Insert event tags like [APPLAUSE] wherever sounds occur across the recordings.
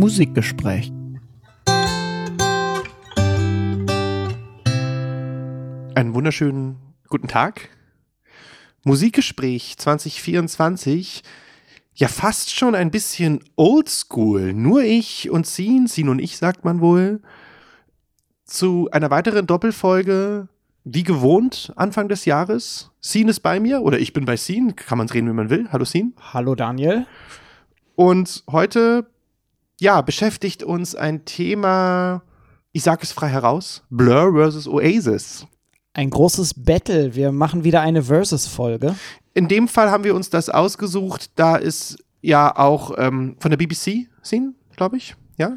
Musikgespräch. Einen wunderschönen guten Tag. Musikgespräch 2024. Ja, fast schon ein bisschen oldschool. Nur ich und Sin, Sin und ich, sagt man wohl. Zu einer weiteren Doppelfolge, wie gewohnt, Anfang des Jahres. Sin ist bei mir oder ich bin bei Sin. Kann man reden, wie man will. Hallo Sin. Hallo Daniel. Und heute, ja, beschäftigt uns ein Thema, ich sage es frei heraus, Blur versus Oasis. Ein großes Battle. Wir machen wieder eine Versus-Folge. In dem Fall haben wir uns das ausgesucht, da ist ja auch ähm, von der BBC Scene, glaube ich, ja.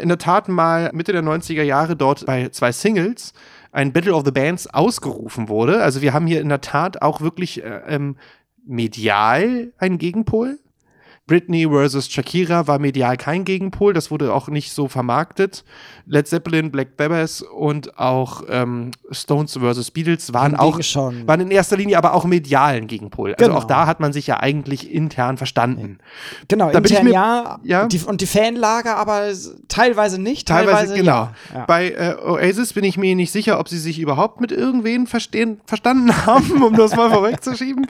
In der Tat mal Mitte der 90er Jahre dort bei zwei Singles ein Battle of the Bands ausgerufen wurde. Also wir haben hier in der Tat auch wirklich äh, ähm, medial einen Gegenpol. Britney versus Shakira war medial kein Gegenpol, das wurde auch nicht so vermarktet. Led Zeppelin, Black Sabbath und auch ähm, Stones versus Beatles waren auch schon. waren in erster Linie aber auch medialen Gegenpol. Also Genau. auch da hat man sich ja eigentlich intern verstanden. Genau, Da bin ich intern mir- ja, ja. Die, und die Fanlager aber teilweise nicht, Teilweise, teilweise, genau. Ja. Bei äh, Oasis bin ich mir nicht sicher, ob sie sich überhaupt mit irgendwen verstehen, verstanden [LAUGHS] haben, um das mal vorwegzuschieben.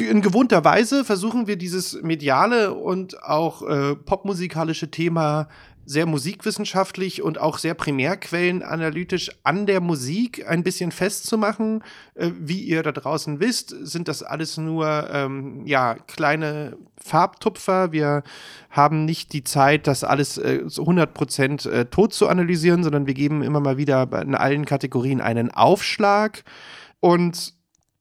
In gewohnter Weise versuchen wir dieses mediale und auch äh, popmusikalische Thema sehr musikwissenschaftlich und auch sehr primärquellenanalytisch an der Musik ein bisschen festzumachen. Äh, wie ihr da draußen wisst, sind das alles nur ähm, ja, kleine Farbtupfer. Wir haben nicht die Zeit, das alles äh, so 100% äh, tot zu analysieren, sondern wir geben immer mal wieder in allen Kategorien einen Aufschlag und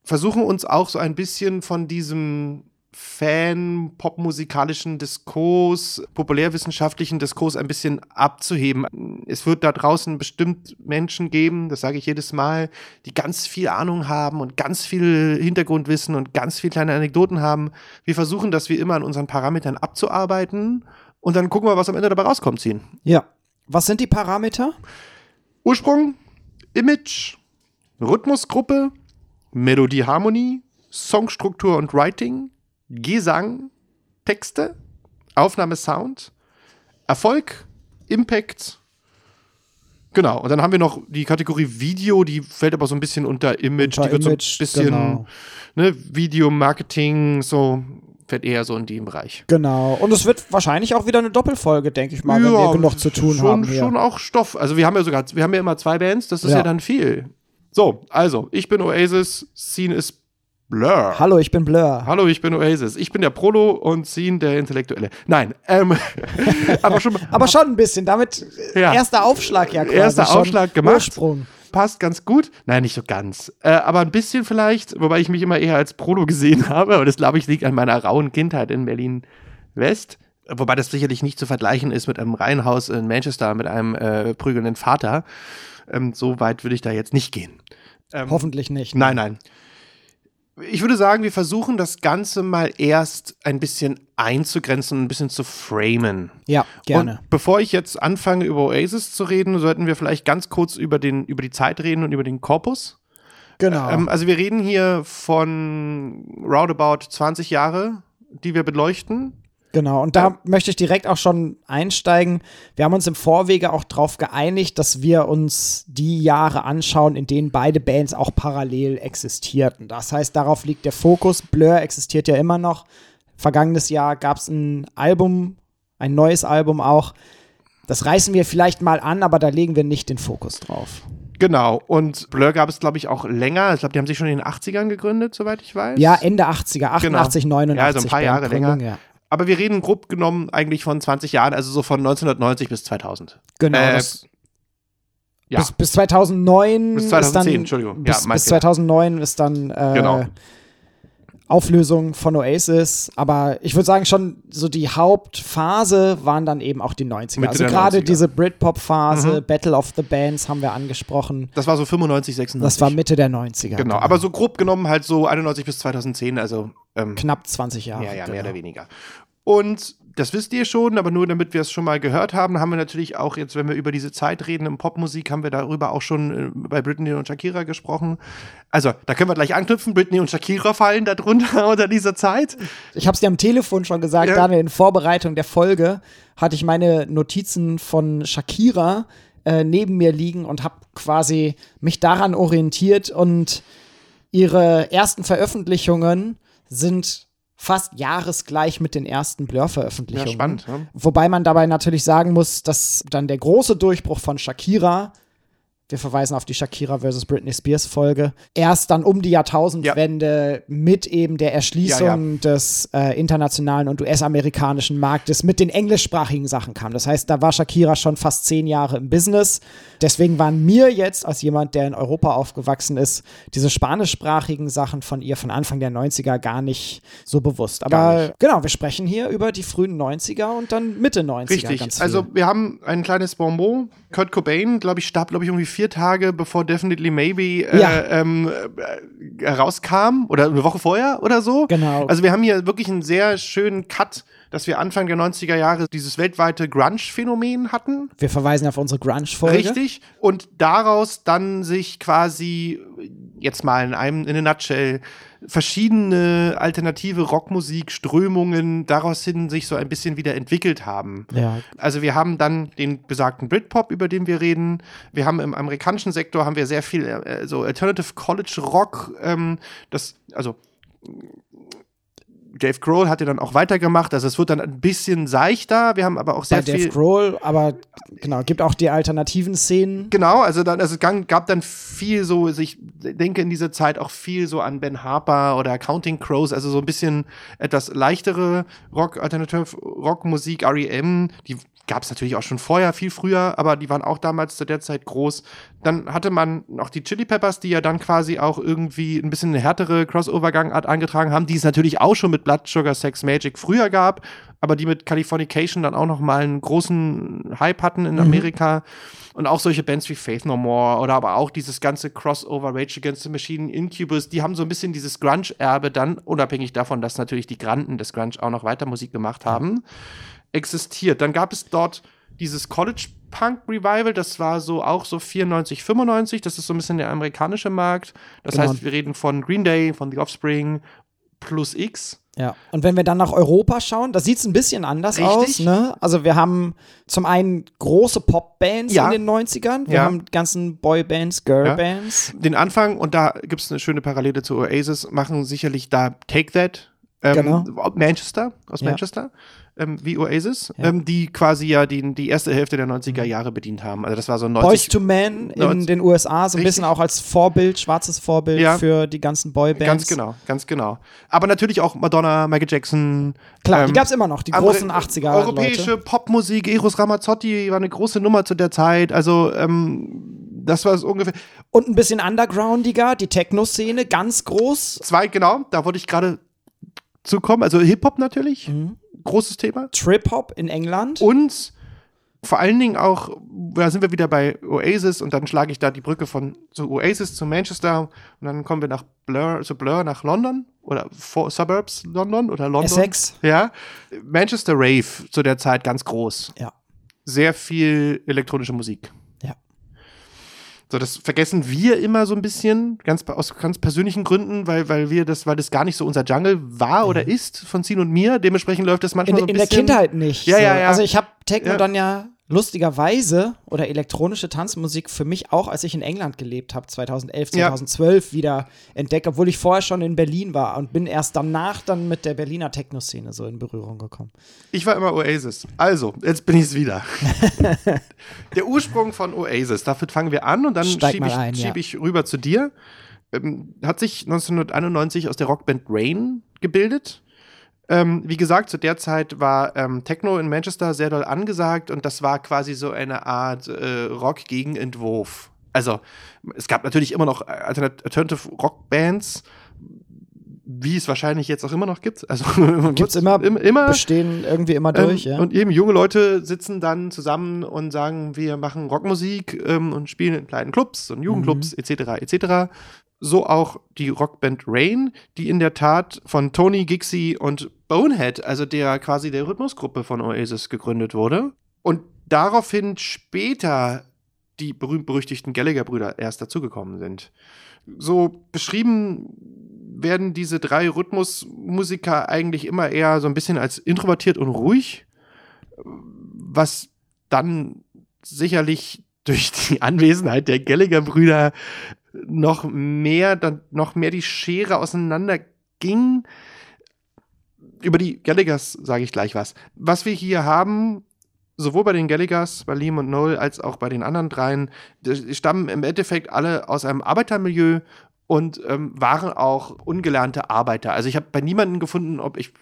versuchen uns auch so ein bisschen von diesem Fan-popmusikalischen Diskurs, populärwissenschaftlichen Diskurs ein bisschen abzuheben. Es wird da draußen bestimmt Menschen geben, das sage ich jedes Mal, die ganz viel Ahnung haben und ganz viel Hintergrundwissen und ganz viel kleine Anekdoten haben. Wir versuchen das wie immer an unseren Parametern abzuarbeiten und dann gucken wir, was am Ende dabei rauskommt, ziehen. ja. Was sind die Parameter? Ursprung, Image, Rhythmusgruppe, Melodie, Harmonie, Songstruktur und Writing, Gesang, Texte, Aufnahme, Sound, Erfolg, Impact. Genau, und dann haben wir noch die Kategorie Video, die fällt aber so ein bisschen unter Image, Unter die wird Image, so ein bisschen genau. ne, Video, Marketing, so fällt eher so in den Bereich. Genau. Und es wird wahrscheinlich auch wieder eine Doppelfolge, denke ich mal, wenn wir genug zu tun schon, haben. Hier. Schon auch Stoff. Also wir haben ja sogar, wir haben ja immer zwei Bands, das ist ja, Ja. dann viel. So, also, ich bin Oasis, Scene ist Blur. Hallo, ich bin Blur. Hallo, ich bin Oasis. Ich bin der Prolo und Scene der Intellektuelle. Nein, ähm, [LAUGHS] aber schon Aber schon ein bisschen. Damit äh, Ja. erster Aufschlag ja quasi. Erster schon. Aufschlag gemacht. Ursprung. passt ganz gut. Nein, nicht so ganz. Äh, aber ein bisschen vielleicht, wobei ich mich immer eher als Prolo gesehen [LAUGHS] habe. Aber das, glaube ich, liegt an meiner rauen Kindheit in Berlin-West. Wobei das sicherlich nicht zu vergleichen ist mit einem Reihenhaus in Manchester mit einem äh, prügelnden Vater. Ähm, so weit würde ich da jetzt nicht gehen. Ähm, Hoffentlich nicht. Nein, nein. Ich würde sagen, wir versuchen das Ganze mal erst ein bisschen einzugrenzen und ein bisschen zu framen. Ja, gerne. Und bevor ich jetzt anfange, über Oasis zu reden, sollten wir vielleicht ganz kurz über, den, über die Zeit reden und über den Korpus. genau. Ähm, also wir reden hier von roundabout 20 Jahre, die wir beleuchten. Genau, und da möchte ich direkt auch schon einsteigen. Wir haben uns im Vorwege auch darauf geeinigt, dass wir uns die Jahre anschauen, in denen beide Bands auch parallel existierten. Das heißt, darauf liegt der Fokus. Blur existiert ja immer noch. Vergangenes Jahr gab es ein Album, ein neues Album auch. Das reißen wir vielleicht mal an, aber da legen wir nicht den Fokus drauf. Genau. Und Blur gab es, glaube ich, auch länger. Ich glaube, die haben sich schon in den 80ern gegründet, soweit ich weiß. Ja, Ende 80er, 88, 89. Genau. Ja, also ein paar Jahre länger. Ja. Aber wir reden grob genommen eigentlich von 20 Jahren, also so von 1990 bis 2000. Genau, Äh, das, ja. bis, bis 2009 Bis 2010, ist dann, Entschuldigung. Ja, Bis, mein bis Fehler. 2009 ist dann äh, Genau. Auflösung von Oasis. Aber ich würde sagen, schon so die Hauptphase waren dann eben auch die 90er. Mitte also gerade 90er. diese Britpop-Phase, Mhm. Battle of the Bands haben wir angesprochen. Das war so 95, 96. Das war Mitte der 90er. Genau, aber so grob genommen halt so 91 bis 2010, also ähm, knapp 20 Jahre. ja, ja, genau. mehr oder weniger. Und das wisst ihr schon, aber nur damit wir es schon mal gehört haben, haben wir natürlich auch jetzt, wenn wir über diese Zeit reden im Popmusik, haben wir darüber auch schon äh, bei Britney und Shakira gesprochen. Also, da können wir gleich anknüpfen. Britney und Shakira fallen darunter [LAUGHS] unter dieser Zeit. Ich habe es dir am Telefon schon gesagt, ja. Daniel, in Vorbereitung der Folge hatte ich meine Notizen von Shakira äh, neben mir liegen und habe quasi mich daran orientiert und ihre ersten Veröffentlichungen sind fast jahresgleich mit den ersten Blur-Veröffentlichungen. Ja, spannend. Ja. Wobei man dabei natürlich sagen muss, dass dann der große Durchbruch von Shakira wir verweisen auf die Shakira vs. Britney Spears Folge, erst dann um die Jahrtausendwende ja. mit eben der Erschließung ja, ja. des äh, internationalen und US-amerikanischen Marktes mit den englischsprachigen Sachen kam. Das heißt, da war Shakira schon fast zehn Jahre im Business. Deswegen waren mir jetzt als jemand, der in Europa aufgewachsen ist, diese spanischsprachigen Sachen von ihr von Anfang der 90er gar nicht so bewusst. Aber genau, wir sprechen hier über die frühen 90er und dann Mitte 90er. Richtig. Also wir haben ein kleines Bonbon. Kurt Cobain, glaube ich, starb, glaube ich, irgendwie vier Tage bevor Definitely Maybe äh, ja. ähm, äh, rauskam oder eine Woche vorher oder so. Genau. Also wir haben hier wirklich einen sehr schönen Cut dass wir Anfang der 90er Jahre dieses weltweite Grunge-Phänomen hatten. Wir verweisen auf unsere Grunge-Folge. Richtig. Und daraus dann sich quasi, jetzt mal in einem, in a nutshell, verschiedene alternative Rockmusik-Strömungen daraus hin sich so ein bisschen wieder entwickelt haben. Ja. Also wir haben dann den besagten Britpop, über den wir reden. Wir haben im amerikanischen Sektor haben wir sehr viel äh, so Alternative College Rock, ähm, das, also Dave Grohl hat ja dann auch weitergemacht, also es wird dann ein bisschen seichter. Wir haben aber auch sehr Bei viel. Dave Grohl, aber genau, gibt auch die alternativen Szenen. Genau, also dann, also es gab dann viel so, also ich denke in dieser Zeit auch viel so an Ben Harper oder Counting Crows, also so ein bisschen etwas leichtere Rock, Alternative Rockmusik, REM, die gab es natürlich auch schon vorher, viel früher, aber die waren auch damals zu der Zeit groß. Dann hatte man noch die Chili Peppers, die ja dann quasi auch irgendwie ein bisschen eine härtere Crossover-Gangart angetragen haben, die es natürlich auch schon mit Blood Sugar Sex Magic früher gab, aber die mit Californication dann auch noch mal einen großen Hype hatten in mhm. Amerika. Und auch solche Bands wie Faith No More oder aber auch dieses ganze Crossover Rage Against the Machine, Incubus, die haben so ein bisschen dieses Grunge-Erbe dann, unabhängig davon, dass natürlich die Granden des Grunge auch noch weiter Musik gemacht haben. Existiert. Dann gab es dort dieses College Punk Revival, das war so auch so 94, 95, das ist so ein bisschen der amerikanische Markt. Das genau. heißt, wir reden von Green Day, von The Offspring plus X. Ja, und wenn wir dann nach Europa schauen, da sieht es ein bisschen anders Richtig. aus. Ne? Also wir haben zum einen große Popbands ja. in den 90ern, wir ja. haben ganzen Boybands, Girlbands. Ja. Den Anfang, und da gibt es eine schöne Parallele zu Oasis, machen sicherlich da Take That, ähm, genau. Manchester, aus Manchester ähm, wie Oasis, ja. ähm, die quasi ja die, die erste Hälfte der 90er Jahre bedient haben. Also das war so 90 Boys to Men in 90, den USA, so ein bisschen auch als Vorbild, schwarzes Vorbild ja. für die ganzen Boybands. Ganz genau, ganz genau. Aber natürlich auch Madonna, Michael Jackson. Klar, ähm, die gab es immer noch, die großen 80er. Europäische Leute. Popmusik, Eros Ramazzotti war eine große Nummer zu der Zeit. Also ähm, das war es ungefähr. Und ein bisschen undergroundiger, die Techno-Szene, ganz groß. Zwei, genau, da wollte ich gerade zukommen. Also Hip-Hop natürlich. Mhm großes Thema. Trip-Hop in England. Und vor allen Dingen auch, da sind wir wieder bei Oasis und dann schlage ich da die Brücke von zu Oasis zu Manchester und dann kommen wir nach Blur, zu Blur nach London oder vor Suburbs London oder London. Essex. Ja. Manchester Rave zu der Zeit ganz groß. Ja. Sehr viel elektronische Musik. So, das vergessen wir immer so ein bisschen, ganz aus ganz persönlichen Gründen, weil, weil wir das, weil das gar nicht so unser Jungle war oder mhm. ist von Zin und mir. Dementsprechend läuft das manchmal in, so ein bisschen. In der Kindheit nicht. Ja, so. ja, ja. Also ich habe Techno ja. dann ja lustigerweise oder elektronische Tanzmusik für mich auch, als ich in England gelebt habe, 2011, 2012 ja. wieder entdeckt, obwohl ich vorher schon in Berlin war und bin erst danach dann mit der Berliner Techno-Szene so in Berührung gekommen. Ich war immer Oasis. Also, jetzt bin ich es wieder. [LAUGHS] der Ursprung von Oasis, dafür fangen wir an und dann schiebe ich, ein, schieb ich rüber zu dir. Ähm, hat sich 1991 aus der Rockband Rain gebildet ähm, wie gesagt, zu der Zeit war ähm, Techno in Manchester sehr doll angesagt und das war quasi so eine Art äh, Rock-Gegenentwurf. Also, es gab natürlich immer noch Alternative Rock-Bands, wie es wahrscheinlich jetzt auch immer noch gibt. Also [LAUGHS] gibt's immer, immer bestehen irgendwie immer durch, ähm, ja. Und eben junge Leute sitzen dann zusammen und sagen, wir machen Rockmusik ähm, und spielen in kleinen Clubs und Jugendclubs mhm. etc. etc so auch die Rockband Rain, die in der Tat von Tony Gixie und Bonehead, also der quasi der Rhythmusgruppe von Oasis gegründet wurde. Und daraufhin später die berühmt-berüchtigten Gallagher-Brüder erst dazugekommen sind. So beschrieben werden diese drei Rhythmusmusiker eigentlich immer eher so ein bisschen als introvertiert und ruhig, was dann sicherlich durch die Anwesenheit der Gallagher-Brüder noch mehr, dann noch mehr die Schere auseinander ging. Über die Gallaghers sage ich gleich was. Was wir hier haben, sowohl bei den Gallaghers, bei Liam und Noel, als auch bei den anderen dreien, die stammen im Endeffekt alle aus einem Arbeitermilieu und ähm, waren auch ungelernte Arbeiter. Also ich habe bei niemandem gefunden, ob ich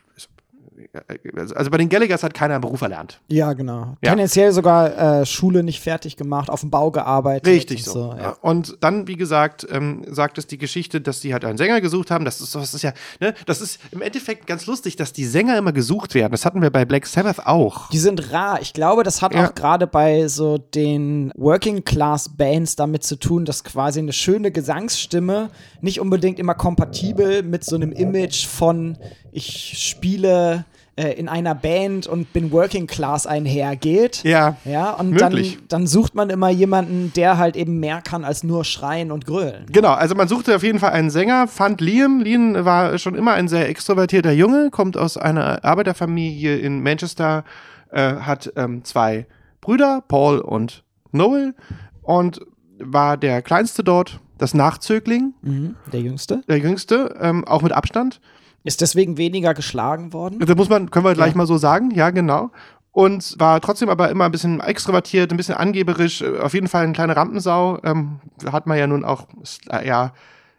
also bei den Gallaghers hat keiner einen Beruf erlernt. Ja, genau. Ja. Tendenziell sogar äh, Schule nicht fertig gemacht, auf dem Bau gearbeitet. Richtig und so. so ja. Und dann, wie gesagt, ähm, sagt es die Geschichte, dass sie halt einen Sänger gesucht haben. Das ist, das ist ja, ne, das ist im Endeffekt ganz lustig, dass die Sänger immer gesucht werden. Das hatten wir bei Black Sabbath auch. Die sind rar. Ich glaube, das hat ja. auch gerade bei so den Working Class Bands damit zu tun, dass quasi eine schöne Gesangsstimme nicht unbedingt immer kompatibel mit so einem Image von ich spiele äh, in einer Band und bin Working Class einhergeht. Ja. Ja, und dann, dann sucht man immer jemanden, der halt eben mehr kann als nur schreien und grölen. Genau, also man suchte auf jeden Fall einen Sänger, fand Liam. Liam war schon immer ein sehr extrovertierter Junge, kommt aus einer Arbeiterfamilie in Manchester, äh, hat ähm, zwei Brüder, Paul und Noel, und war der kleinste dort, das Nachzögling. Mhm, der jüngste. Der jüngste, ähm, auch mit Abstand. Ist deswegen weniger geschlagen worden? Das muss man, können wir gleich ja. mal so sagen, ja, genau. Und war trotzdem aber immer ein bisschen extrovertiert, ein bisschen angeberisch, äh, auf jeden Fall eine kleine Rampensau. Ähm, hat man ja nun auch, äh, ja,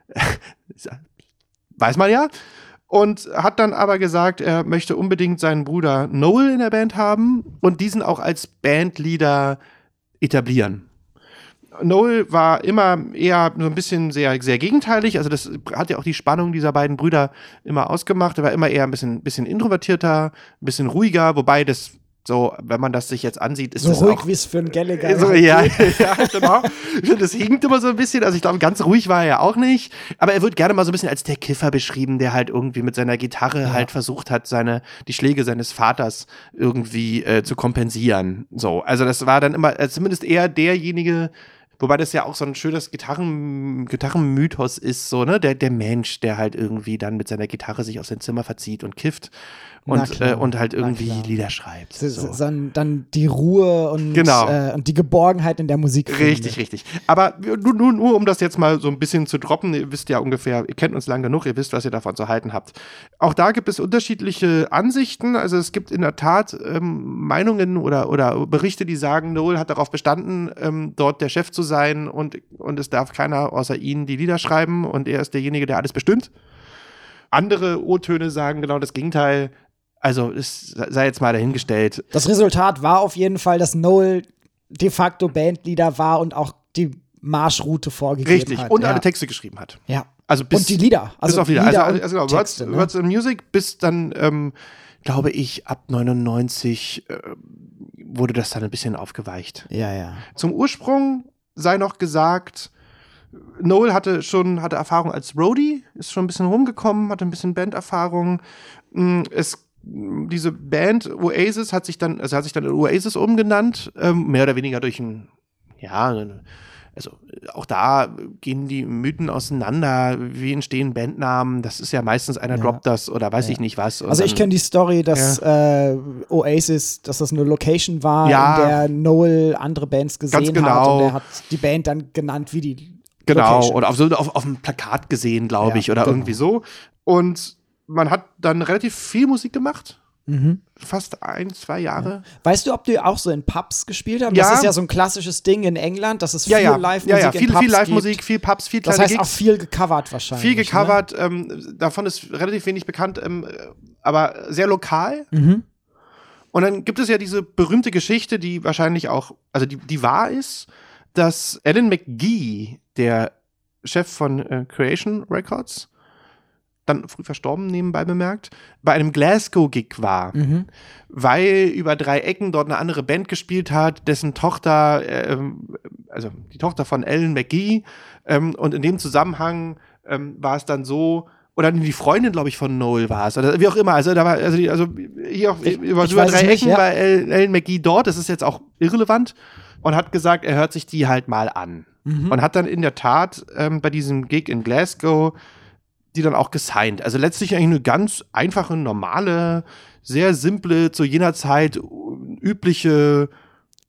[LAUGHS] weiß man ja. Und hat dann aber gesagt, er möchte unbedingt seinen Bruder Noel in der Band haben und diesen auch als Bandleader etablieren. Noel war immer eher so ein bisschen sehr, sehr gegenteilig. Also das hat ja auch die Spannung dieser beiden Brüder immer ausgemacht. Er war immer eher ein bisschen, bisschen introvertierter, ein bisschen ruhiger, wobei das so, wenn man das sich jetzt ansieht, ist so das ruhig, wie es für ein Gallagher so, ja, [LAUGHS] ja, genau. das hinkt immer so ein bisschen. Also ich glaube, ganz ruhig war er ja auch nicht. Aber er wird gerne mal so ein bisschen als der Kiffer beschrieben, der halt irgendwie mit seiner Gitarre ja. halt versucht hat, seine die Schläge seines Vaters irgendwie äh, zu kompensieren. So, also das war dann immer, äh, zumindest eher derjenige, Wobei das ja auch so ein schönes Gitarren, Gitarrenmythos ist, so, ne? Der, der Mensch, der halt irgendwie dann mit seiner Gitarre sich aus sein Zimmer verzieht und kifft und, äh, und halt irgendwie Lieder schreibt. So. So, dann die Ruhe und, genau. äh, und die Geborgenheit in der Musik. Richtig, finde. richtig. Aber nur, nur, nur, um das jetzt mal so ein bisschen zu droppen, ihr wisst ja ungefähr, ihr kennt uns lang genug, ihr wisst, was ihr davon zu halten habt. Auch da gibt es unterschiedliche Ansichten. Also es gibt in der Tat ähm, Meinungen oder, oder Berichte, die sagen, Noel hat darauf bestanden, ähm, dort der Chef zu sein und, und es darf keiner außer ihn die Lieder schreiben und er ist derjenige, der alles bestimmt. Andere O-Töne sagen genau das Gegenteil. Also, es sei jetzt mal dahingestellt. Das Resultat war auf jeden Fall, dass Noel de facto Bandleader war und auch die Marschroute vorgegeben Richtig. hat. Richtig, und ja. alle Texte geschrieben hat. Ja. Also bis, und die Lieder. Also bis auf Lieder. Lieder also, also, also Texte, Words, ne? Words in Music bis dann, ähm, glaube ich, ab 99 äh, wurde das dann ein bisschen aufgeweicht. Ja, ja. Zum Ursprung sei noch gesagt, Noel hatte schon hatte Erfahrung als Roadie, ist schon ein bisschen rumgekommen, hatte ein bisschen Banderfahrung. Mm, es diese Band Oasis hat sich dann, also hat sich dann Oasis umgenannt, ähm, mehr oder weniger durch ein, ja, also auch da gehen die Mythen auseinander, wie entstehen Bandnamen, das ist ja meistens einer ja. droppt das oder weiß ja. ich nicht was. also ich kenne die Story, dass ja. äh, Oasis, dass das eine Location war, in der Noel andere Bands gesehen genau. hat und er hat die Band dann genannt wie die Genau, Location. oder auf, so, auf, auf einem Plakat gesehen, glaube ich, oder genau. irgendwie so. Und man hat dann relativ viel Musik gemacht. Mhm. Fast ein, zwei Jahre. Ja. Weißt du, ob die auch so in Pubs gespielt haben? Ja. Das ist ja so ein klassisches Ding in England, dass es viel ja, ja. Live-Musik ja, ja. Viel, viel Live-Musik, viel Pubs, viel kleine Das heißt Gigs. auch viel gecovert wahrscheinlich. Viel ne? gecovert, ne? ähm, davon ist relativ wenig bekannt, ähm, aber sehr lokal. Mhm. Und dann gibt es ja diese berühmte Geschichte, die wahrscheinlich auch, also die, die wahr ist, dass Alan McGee, der Chef von äh, Creation Records, dann früh verstorben nebenbei bemerkt, bei einem Glasgow-Gig war, mhm. weil über drei Ecken dort eine andere Band gespielt hat, dessen Tochter, äh, also die Tochter von Ellen McGee, ähm, und in dem Zusammenhang ähm, war es dann so, oder die Freundin, glaube ich, von Noel war es, oder wie auch immer. Also da war, also, die, also hier auch Ich- über, ich über drei nicht, Ecken ja. war El- Ellen McGee dort, das ist jetzt auch irrelevant, und hat gesagt, er hört sich die halt mal an. Mhm. Und hat dann in der Tat ähm, bei diesem Gig in Glasgow die dann auch gesigned. Also letztlich eigentlich eine ganz einfache, normale, sehr simple, zu jener Zeit übliche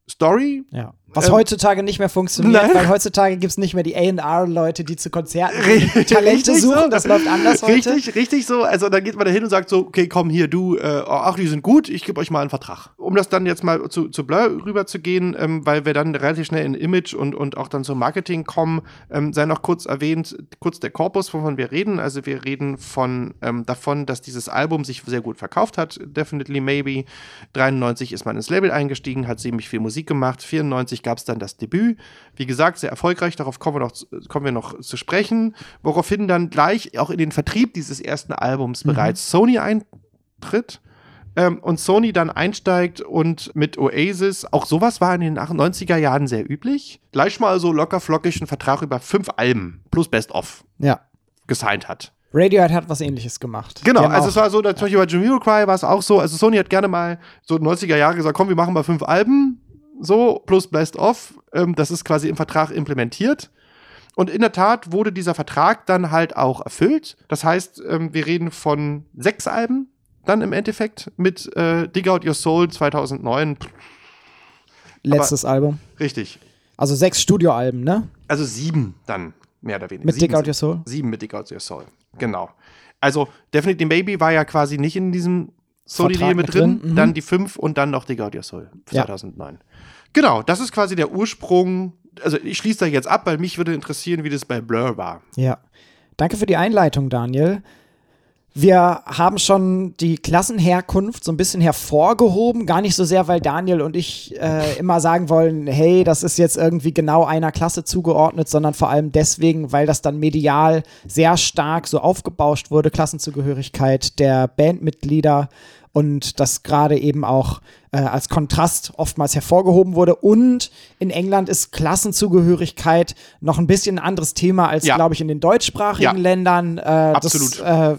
Story. Ja. Was Ähm, heutzutage nicht mehr funktioniert, Nein. weil heutzutage gibt es nicht mehr die A&R-Leute, die zu Konzerten Richtig gehen, Talente so. suchen. Das läuft anders heute. Richtig, richtig so. Also dann geht man da hin und sagt so, okay, komm hier, du, äh, ach, die sind gut, ich gebe euch mal einen Vertrag. Um das dann jetzt mal zu, zu Blur rüber zu gehen, ähm, weil wir dann relativ schnell in Image und, und auch dann zum Marketing kommen, ähm, sei noch kurz erwähnt, kurz der Korpus, wovon wir reden. Also wir reden von ähm, davon, dass dieses Album sich sehr gut verkauft hat, Definitely Maybe. 93 ist man ins Label eingestiegen, hat ziemlich viel Musik gemacht. 94 gab es dann das Debüt. Wie gesagt, sehr erfolgreich, darauf kommen wir noch, zu- kommen wir noch zu sprechen. Woraufhin dann gleich auch in den Vertrieb dieses ersten Albums bereits Sony eintritt. Ähm, und Sony dann einsteigt und mit Oasis, auch sowas war in den 90er Jahren sehr üblich, gleich mal so locker flockig einen Vertrag über fünf Alben plus Best-of Ja. gesigned hat. Radiohead hat was ähnliches gemacht. Genau, also es war so, dass zum Beispiel bei Jamiroquai war es auch so, also Sony hat gerne mal so 90er Jahre gesagt, komm, wir machen mal fünf Alben, so, plus Best of, ähm, das ist quasi im Vertrag implementiert. Und in der Tat wurde dieser Vertrag dann halt auch erfüllt. Das heißt, ähm, wir reden von sechs Alben dann im Endeffekt mit äh, Dig Out Your Soul 2009. letztes Album. Richtig. Also sechs Studioalben, ne? Also sieben dann, mehr oder weniger. Mit sieben Dig Out Your Soul. Sieben mit Dig Out Your Soul. Genau. Also Definitely Baby war ja quasi nicht in diesem Vertrag mit drin. drin, mhm. Dann die fünf und dann noch Out Your Soul Ja. 2009. Genau, das ist quasi der Ursprung. Also ich schließe da jetzt ab, weil mich würde interessieren, wie das bei Blur war. Ja. Danke für die Einleitung, Daniel. Wir haben schon die Klassenherkunft so ein bisschen hervorgehoben, gar nicht so sehr, weil Daniel und ich äh, immer sagen wollen, hey, das ist jetzt irgendwie genau einer Klasse zugeordnet, sondern vor allem deswegen, weil das dann medial sehr stark so aufgebauscht wurde, Klassenzugehörigkeit der Bandmitglieder und das gerade eben auch äh, als Kontrast oftmals hervorgehoben wurde. Und in England ist Klassenzugehörigkeit noch ein bisschen ein anderes Thema als, Ja. glaube ich, in den deutschsprachigen Ja. Ländern. Äh, Absolut. Das äh,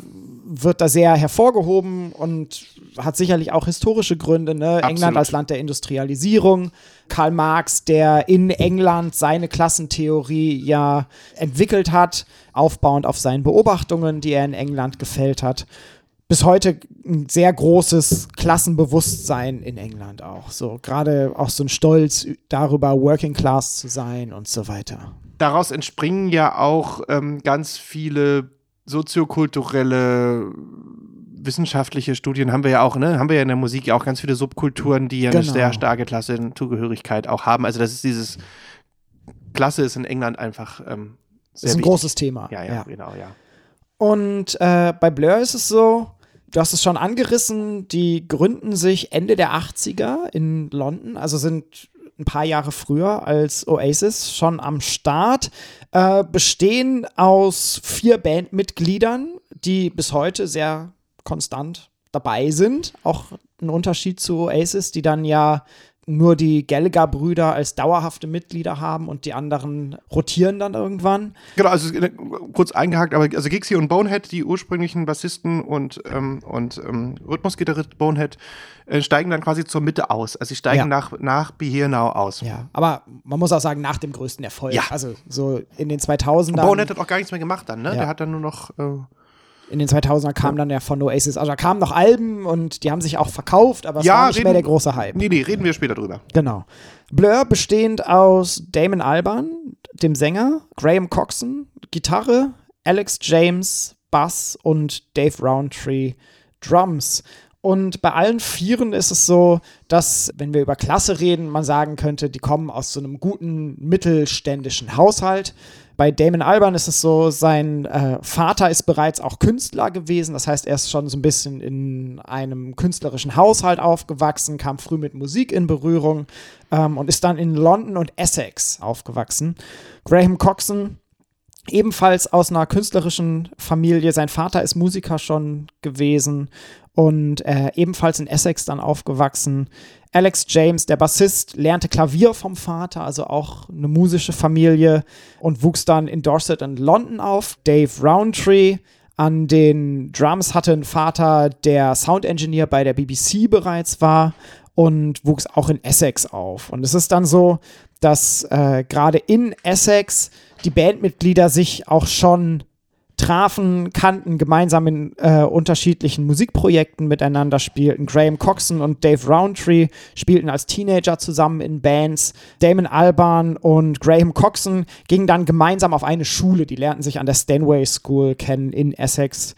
wird da sehr hervorgehoben und hat sicherlich auch historische Gründe. Ne? England als Land der Industrialisierung. Karl Marx, der in England seine Klassentheorie ja entwickelt hat, aufbauend auf seinen Beobachtungen, die er in England gefällt hat bis heute ein sehr großes Klassenbewusstsein in England auch. So gerade auch so ein Stolz darüber, Working Class zu sein und so weiter. Daraus entspringen ja auch ähm, ganz viele soziokulturelle wissenschaftliche Studien haben wir ja auch, ne? Haben wir ja in der Musik ja auch ganz viele Subkulturen, die ja eine Genau. sehr starke Klassenzugehörigkeit auch haben. Also das ist dieses Klasse ist in England einfach ähm, sehr ist ein wichtig. großes Thema. Ja, ja, genau, ja. Und äh, bei Blur ist es so, du hast es schon angerissen, die gründen sich Ende der 80er in London, also sind ein paar Jahre früher als Oasis schon am Start, äh, bestehen aus vier Bandmitgliedern, die bis heute sehr konstant dabei sind. Auch ein Unterschied zu Oasis, die dann ja nur die Gallagher-Brüder als dauerhafte Mitglieder haben und die anderen rotieren dann irgendwann. Genau, also äh, kurz eingehakt, aber also Gixie und Bonehead, die ursprünglichen Bassisten und, ähm, und ähm, Rhythmusgitarrist Bonehead, äh, steigen dann quasi zur Mitte aus. Also sie steigen Ja. nach, nach Be Here Now aus. Ja, aber man muss auch sagen, nach dem größten Erfolg. Ja. Also so in den 2000ern. Und Bonehead hat auch gar nichts mehr gemacht dann, ne? Ja. Der hat dann nur noch. Äh, in den 2000er kam dann ja von Oasis, also da kamen noch Alben und die haben sich auch verkauft, aber es Ja, war nicht reden- mehr der große Hype. nee, nee, reden wir später drüber. Genau. Blur bestehend aus Damon Albarn, dem Sänger, Graham Coxon, Gitarre, Alex James, Bass und Dave Roundtree, Drums. Und bei allen Vieren ist es so, dass, wenn wir über Klasse reden, man sagen könnte, die kommen aus so einem guten mittelständischen Haushalt. Bei Damon Albarn ist es so, sein äh, Vater ist bereits auch Künstler gewesen. Das heißt, er ist schon so ein bisschen in einem künstlerischen Haushalt aufgewachsen, kam früh mit Musik in Berührung ähm, und ist dann in London und Essex aufgewachsen. Graham Coxon ebenfalls aus einer künstlerischen Familie. Sein Vater ist Musiker schon gewesen und äh, ebenfalls in Essex dann aufgewachsen. Alex James, der Bassist, lernte Klavier vom Vater, also auch eine musische Familie und wuchs dann in Dorset und London auf. Dave Roundtree, An den Drums hatte ein Vater, der Sound Engineer bei der BBC bereits war und wuchs auch in Essex auf. Und es ist dann so, dass äh, gerade in Essex die Bandmitglieder sich auch schon trafen, kannten, gemeinsam in äh, unterschiedlichen Musikprojekten miteinander spielten. Graham Coxon und Dave Roundtree spielten als Teenager zusammen in Bands. Damon Alban und Graham Coxon gingen dann gemeinsam auf eine Schule. Die lernten sich an der Stanway School kennen in Essex.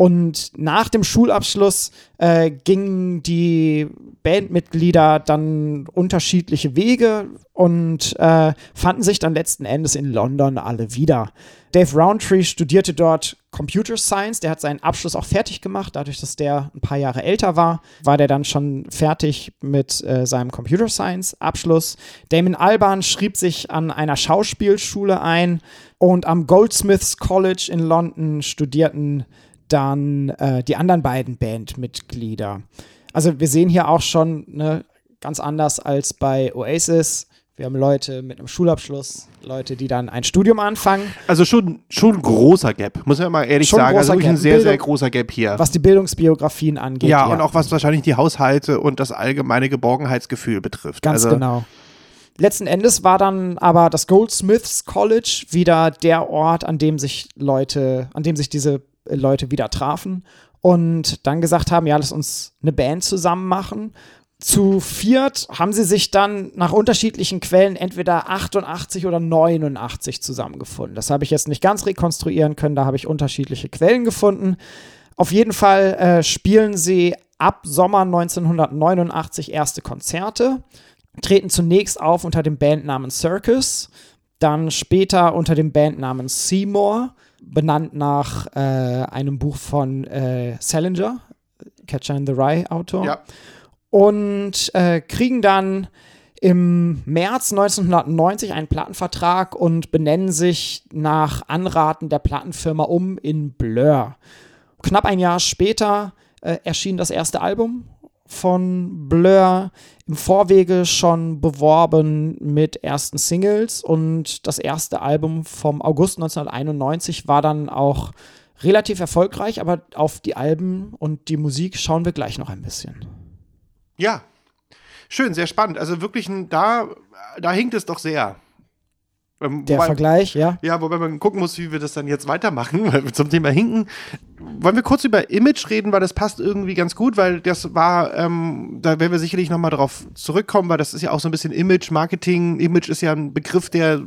Und nach dem Schulabschluss äh, gingen die Bandmitglieder dann unterschiedliche Wege und äh, fanden sich dann letzten Endes in London alle wieder. Dave Roundtree studierte dort Computer Science. Der hat seinen Abschluss auch fertig gemacht. Dadurch, dass der ein paar Jahre älter war, war der dann schon fertig mit äh, seinem Computer Science Abschluss. Damon Alban schrieb sich an einer Schauspielschule ein und am Goldsmiths College in London studierten dann äh, die anderen beiden Bandmitglieder. Also wir sehen hier auch schon ne, ganz anders als bei Oasis wir haben Leute mit einem Schulabschluss, Leute, die dann ein Studium anfangen. Also schon, schon ein großer Gap, muss man mal ehrlich schon sagen. Also wirklich Gap. ein sehr, Bildung, sehr großer Gap hier. Was die Bildungsbiografien angeht. Ja, ja, und auch was wahrscheinlich die Haushalte und das allgemeine Geborgenheitsgefühl betrifft. Ganz also, genau. Letzten Endes war dann aber das Goldsmiths College wieder der Ort, an dem sich Leute, an dem sich diese Leute wieder trafen und dann gesagt haben, ja, lass uns eine Band zusammen machen zu viert haben sie sich dann nach unterschiedlichen Quellen entweder 88 oder 89 zusammengefunden. Das habe ich jetzt nicht ganz rekonstruieren können, da habe ich unterschiedliche Quellen gefunden. Auf jeden Fall äh, spielen sie ab Sommer 1989 erste Konzerte, treten zunächst auf unter dem Bandnamen Circus, dann später unter dem Bandnamen Seymour, benannt nach äh, einem Buch von äh, Salinger, Catcher in the Rye Autor. Ja und äh, kriegen dann im März 1990 einen Plattenvertrag und benennen sich nach Anraten der Plattenfirma um in Blur. Knapp ein Jahr später äh, erschien das erste Album von Blur, im Vorwege schon beworben mit ersten Singles und das erste Album vom August 1991 war dann auch relativ erfolgreich, aber auf die Alben und die Musik schauen wir gleich noch ein bisschen. Ja, schön, sehr spannend. Also wirklich, da, da hinkt es doch sehr. Ähm, Der wobei, Vergleich, ja. Ja, wobei man gucken muss, wie wir das dann jetzt weitermachen, [LAUGHS] weil wir zum Thema Hinken. Wollen wir kurz über Image reden, weil das passt irgendwie ganz gut, weil das war, ähm, da werden wir sicherlich nochmal drauf zurückkommen, weil das ist ja auch so ein bisschen Image, Marketing. Image ist ja ein Begriff, der,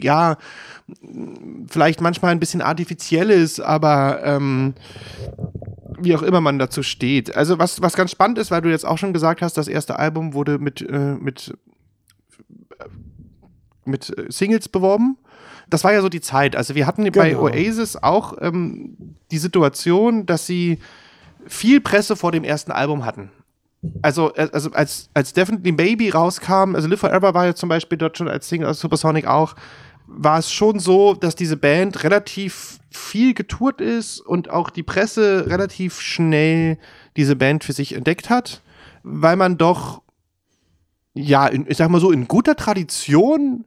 ja, vielleicht manchmal ein bisschen artifiziell ist, aber ähm, wie auch immer man dazu steht. Also was, was ganz spannend ist, weil du jetzt auch schon gesagt hast, das erste Album wurde mit, äh, mit, äh, mit Singles beworben. Das war ja so die Zeit. Also wir hatten genau. bei Oasis auch ähm, die Situation, dass sie viel Presse vor dem ersten Album hatten. Also, äh, also als, als Definitely Baby rauskam, also Live Forever war ja zum Beispiel dort schon als Single aus Supersonic auch, war es schon so, dass diese Band relativ viel getourt ist und auch die Presse relativ schnell diese Band für sich entdeckt hat, weil man doch, ja, in, ich sag mal so, in guter Tradition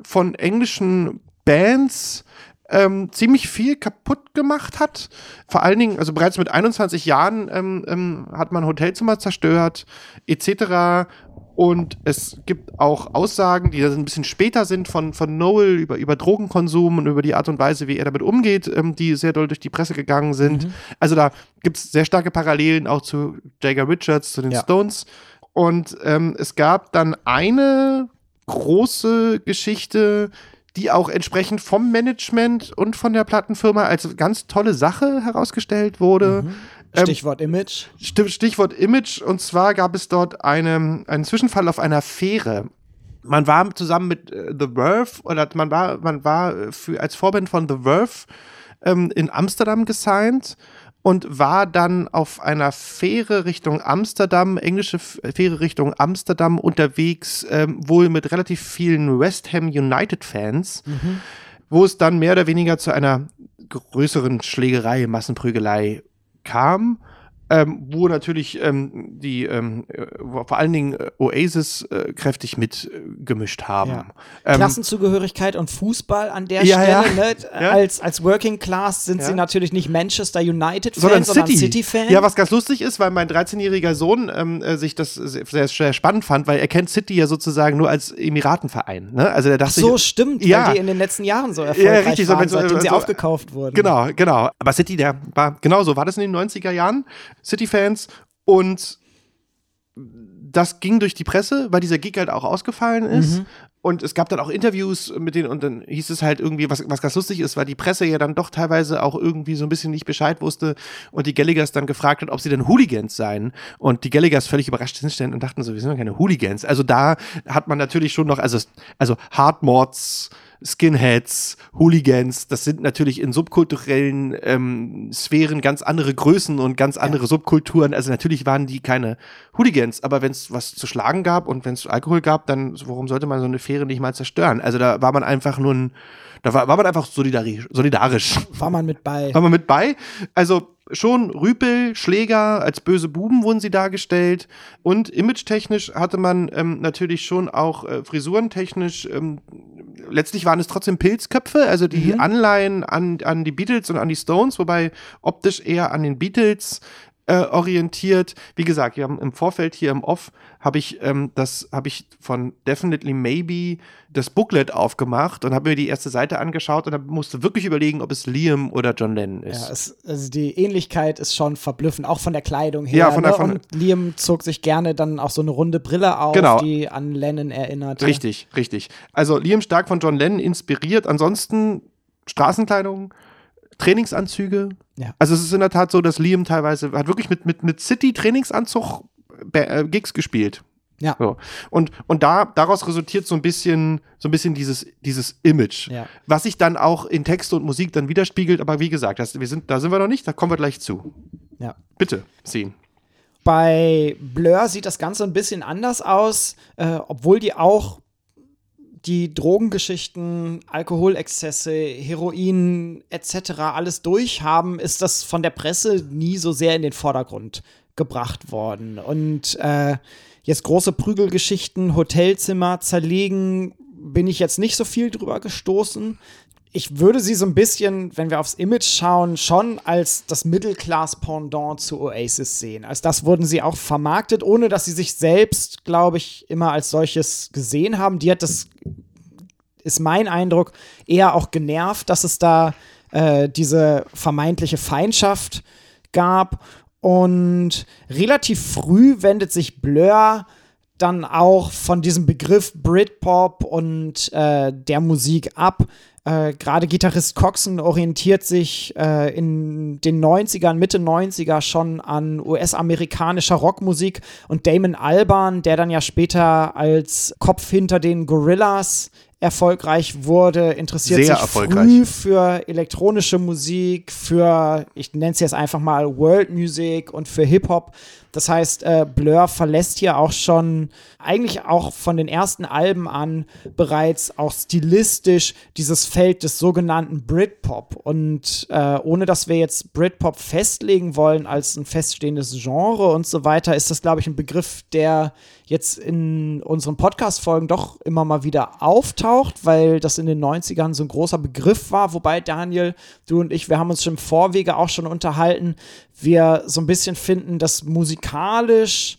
von englischen Bands ähm, ziemlich viel kaputt gemacht hat. Vor allen Dingen, also bereits mit 21 Jahren ähm, ähm, hat man Hotelzimmer zerstört, etc. Und es gibt auch Aussagen, die ein bisschen später sind von, von Noel über, über Drogenkonsum und über die Art und Weise, wie er damit umgeht, ähm, die sehr doll durch die Presse gegangen sind. Mhm. Also da gibt es sehr starke Parallelen auch zu Jagger Richards, zu den ja. Stones. Und ähm, es gab dann eine große Geschichte, die auch entsprechend vom Management und von der Plattenfirma als ganz tolle Sache herausgestellt wurde. Mhm. Ähm, Stichwort Image. Stichwort Image. Und zwar gab es dort eine, einen Zwischenfall auf einer Fähre. Man war zusammen mit äh, The Verve oder man war, man war für, als Vorband von The Verve ähm, in Amsterdam gesigned und war dann auf einer Fähre Richtung Amsterdam, englische Fähre Richtung Amsterdam unterwegs, ähm, wohl mit relativ vielen West Ham United Fans, mhm. wo es dann mehr oder weniger zu einer größeren Schlägerei, Massenprügelei kam. Ähm, wo natürlich ähm, die ähm, äh, vor allen Dingen äh, Oasis äh, kräftig mitgemischt haben. Ja. Ähm, Klassenzugehörigkeit und Fußball an der Ja, ja. Stelle. Ne? Ja. Als, als Working Class sind sie Ja. natürlich nicht Manchester United-Fans, sondern sondern City. City-Fans. ja, was ganz lustig ist, weil mein 13-jähriger Sohn ähm, äh, sich das sehr, sehr, spannend fand, weil er kennt City ja sozusagen nur als Emiratenverein. Ne? Also der Ach dachte so, ich, stimmt, Ja. weil die in den letzten Jahren so erfolgreich richtig, so waren, so- seitdem sie so- aufgekauft wurden. Genau, genau. Aber City, der war, genau so war das in den 90er Jahren. City-Fans und das ging durch die Presse, weil dieser Gig halt auch ausgefallen ist. Und es gab dann auch Interviews mit denen und dann hieß es halt irgendwie, was, was ganz lustig ist, weil die Presse ja dann doch teilweise auch irgendwie so ein bisschen nicht Bescheid wusste und die Galligers dann gefragt hat, ob sie denn Hooligans seien. Und die Galligers völlig überrascht hinstellen und dachten so, wir sind doch keine Hooligans. Also da hat man natürlich schon noch, also, also Hardmods, Skinheads, Hooligans, das sind natürlich in subkulturellen ähm, Sphären ganz andere Größen und ganz andere Subkulturen. Also natürlich waren die keine Hooligans, aber wenn es was zu schlagen gab und wenn es Alkohol gab, dann warum sollte man so eine Fähre nicht mal zerstören? Also da war man einfach nur ein, da war, war man einfach solidarisch. solidarisch War man mit bei. war man mit bei. Also schon Rüpel, Schläger als böse Buben wurden sie dargestellt. Und image-technisch hatte man ähm, natürlich schon auch äh, frisurentechnisch ähm, letztlich waren es trotzdem Pilzköpfe, also die Anleihen an, an die Beatles und an die Stones, wobei optisch eher an den Beatles äh, orientiert. Wie gesagt, wir haben im Vorfeld hier im Off habe ich ähm, das habe ich von Definitely Maybe das Booklet aufgemacht und habe mir die erste Seite angeschaut und musste wirklich überlegen, ob es Liam oder John Lennon ist. Ja, es, also die Ähnlichkeit ist schon verblüffend, auch von der Kleidung her. Ja, von der- ne? von- Und Liam zog sich gerne dann auch so eine runde Brille auf, Genau. die an Lennon erinnerte. Richtig, richtig. Also Liam stark von John Lennon inspiriert. Ansonsten Straßenkleidung, Trainingsanzüge. Ja. Also es ist in der Tat so, dass Liam teilweise hat wirklich mit, mit, mit City-Trainingsanzug äh, Gigs gespielt. Ja. So. Und, und da, daraus resultiert so ein bisschen, so ein bisschen dieses, dieses Image, Ja. was sich dann auch in Text und Musik dann widerspiegelt. Aber wie gesagt, das, wir sind, da sind wir noch nicht, da kommen wir gleich zu. Ja. Bitte, sehen. Bei Blur sieht das Ganze ein bisschen anders aus, äh, obwohl die auch die Drogengeschichten, Alkoholexzesse, Heroin etc. alles durchhaben, ist das von der Presse nie so sehr in den Vordergrund gebracht worden. Und äh, jetzt große Prügelgeschichten, Hotelzimmer zerlegen, bin ich jetzt nicht so viel drüber gestoßen. Ich würde sie so ein bisschen, wenn wir aufs Image schauen, schon als das Mittelklass-Pendant zu Oasis sehen. Als das wurden sie auch vermarktet, ohne dass sie sich selbst, glaube ich, immer als solches gesehen haben. Die hat das, ist mein Eindruck, eher auch genervt, dass es da äh, diese vermeintliche Feindschaft gab. Und relativ früh wendet sich Blur dann auch von diesem Begriff Britpop und äh, der Musik ab. Äh, Gerade Gitarrist Coxon orientiert sich äh, in den 90ern, Mitte 90er schon an US-amerikanischer Rockmusik und Damon Albarn, der dann ja später als Kopf hinter den Gorillas erfolgreich wurde, interessiert Sehr sich erfolgreich. früh für elektronische Musik, für, ich nenne es jetzt einfach mal World Music und für Hip-Hop. Das heißt, äh, Blur verlässt hier auch schon eigentlich auch von den ersten Alben an bereits auch stilistisch dieses Feld des sogenannten Britpop. Und äh, ohne dass wir jetzt Britpop festlegen wollen als ein feststehendes Genre und so weiter, ist das, glaube ich, ein Begriff, der jetzt in unseren Podcast-Folgen doch immer mal wieder auftaucht, weil das in den 90ern so ein großer Begriff war. Wobei, Daniel, du und ich, wir haben uns schon im Vorwege auch schon unterhalten, wir so ein bisschen finden, dass musikalisch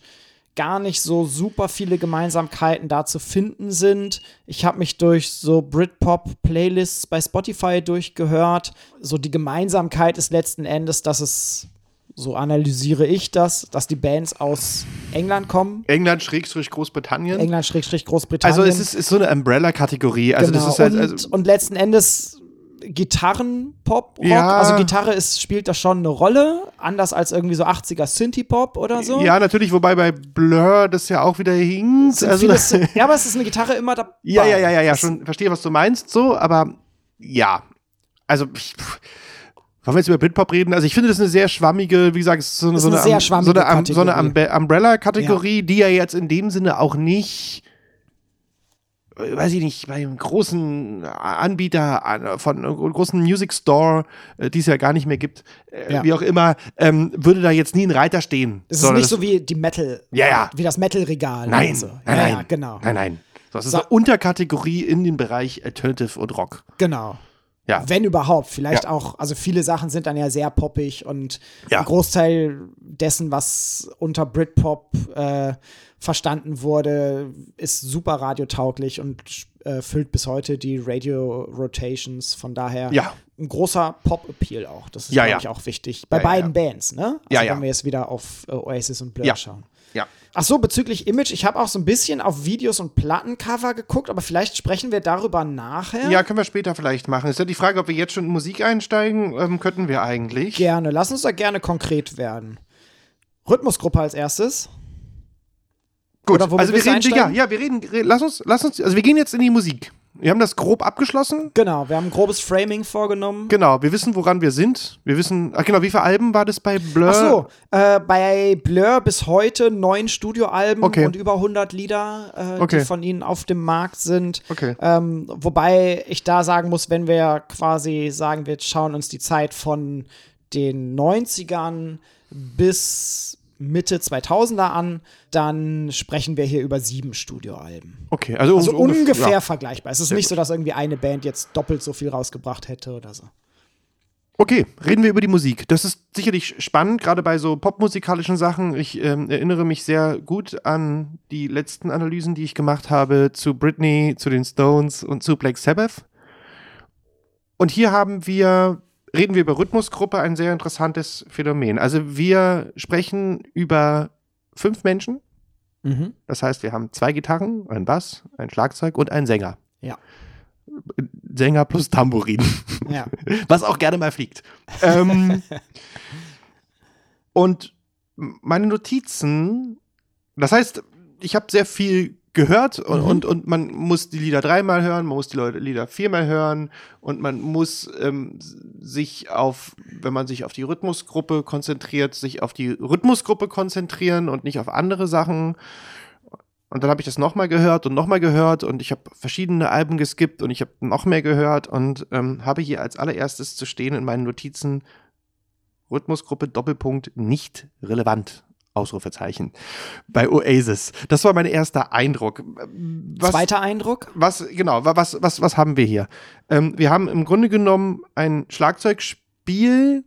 gar nicht so super viele Gemeinsamkeiten da zu finden sind. Ich habe mich durch so Britpop-Playlists bei Spotify durchgehört. So die Gemeinsamkeit ist letzten Endes, dass es, so analysiere ich das, dass die Bands aus England kommen. England, Schrägstrich, Großbritannien. England, Schrägstrich, Großbritannien. also es ist, ist so eine Umbrella-Kategorie. Also genau. das ist halt, und, also, und letzten Endes Gitarren-Pop, Rock. Ja. Also Gitarre ist, spielt da schon eine Rolle, anders als irgendwie so 80er Synthie-Pop oder so. ja, natürlich, wobei bei Blur das ja auch wieder hinkt. Sind Also, [LAUGHS] ja, aber es ist eine Gitarre immer dabei. ja, ja, ja, ja, ja, schon verstehe, was du meinst, so, aber ja. Also, ich, pff, wollen wir jetzt über Britpop reden? Also, ich finde das eine sehr schwammige, wie gesagt, so eine, so eine so eine, so eine Umbrella-Kategorie, die ja jetzt in dem Sinne auch nicht weiß ich nicht, beim großen Anbieter an- von einem großen Music Store, äh, die es ja gar nicht mehr gibt, äh, Ja. wie auch immer, ähm, würde da jetzt nie ein Reiter stehen. Es ist nicht so wie die Metal, Ja, ja. wie das Metal-Regal. Nein, Also. nein, ja, nein, genau. Nein, nein. Das ist So. eine Unterkategorie in den Bereich Alternative und Rock. Genau. Ja. Wenn überhaupt. Vielleicht Ja. auch, also viele Sachen sind dann ja sehr poppig und Ja. ein Großteil dessen, was unter Britpop äh, verstanden wurde, ist super radiotauglich und äh, füllt bis heute die Radio-Rotations. Von daher Ja. ein großer Pop-Appeal auch. Das ist, Ja, glaube ich, auch wichtig. Bei beiden. Bands, ne? Also Ja, ja. wenn wir jetzt wieder auf äh, Oasis und Blur schauen. Ja. Ach so, bezüglich Image, ich habe auch so ein bisschen auf Videos und Plattencover geguckt, aber vielleicht sprechen wir darüber nachher. Ja, können wir später vielleicht machen. Ist ja die Frage, ob wir jetzt schon in Musik einsteigen, ähm, könnten wir eigentlich. Gerne, lass uns da gerne konkret werden. Rhythmusgruppe als erstes. Gut, also wir reden, ja, ja, wir reden, re- lass uns, lass uns, also wir gehen jetzt in die Musik. Wir haben das grob abgeschlossen. Genau, wir haben ein grobes Framing vorgenommen. Genau, wir wissen, woran wir sind. Wir wissen, ach genau, wie viele Alben war das bei Blur? Ach so, äh, bei Blur bis heute neun Studioalben Okay. und über 100 Lieder, äh, Okay. die von ihnen auf dem Markt sind. Okay. Ähm, wobei ich da sagen muss, wenn wir quasi sagen, wir schauen uns die Zeit von den 90ern bis Mitte 2000er an, dann sprechen wir hier über sieben Studioalben. Okay, also, Also ungef- ungefähr ja. vergleichbar. Es ist Sehr nicht so, dass irgendwie eine Band jetzt doppelt so viel rausgebracht hätte oder so. Okay, reden wir über die Musik. Das ist sicherlich spannend, gerade bei so popmusikalischen Sachen. Ich ähm, erinnere mich sehr gut an die letzten Analysen, die ich gemacht habe zu Britney, zu den Stones und zu Black Sabbath. Und hier haben wir, reden wir über Rhythmusgruppe, ein sehr interessantes Phänomen. Also wir sprechen über fünf Menschen. Mhm. Das heißt, wir haben zwei Gitarren, ein Bass, ein Schlagzeug und einen Sänger. Ja. Sänger plus Tambourin. [LAUGHS] Ja. was auch gerne mal fliegt. Ähm, [LAUGHS] und meine Notizen, das heißt, ich habe sehr viel gehört und, Mhm. und, und man muss die Lieder dreimal hören, man muss die Leute Lieder viermal hören und man muss ähm, sich auf, wenn man sich auf die Rhythmusgruppe konzentriert, sich auf die Rhythmusgruppe konzentrieren und nicht auf andere Sachen. Und dann habe ich das nochmal gehört und nochmal gehört und ich habe verschiedene Alben geskippt und ich habe noch mehr gehört und ähm, habe hier als allererstes zu stehen in meinen Notizen Rhythmusgruppe Doppelpunkt nicht relevant. Ausrufezeichen. Bei Oasis. Das war mein erster Eindruck. Was, Zweiter Eindruck? was, genau, wa- was, was, was haben wir hier? Ähm, wir haben im Grunde genommen ein Schlagzeugspiel.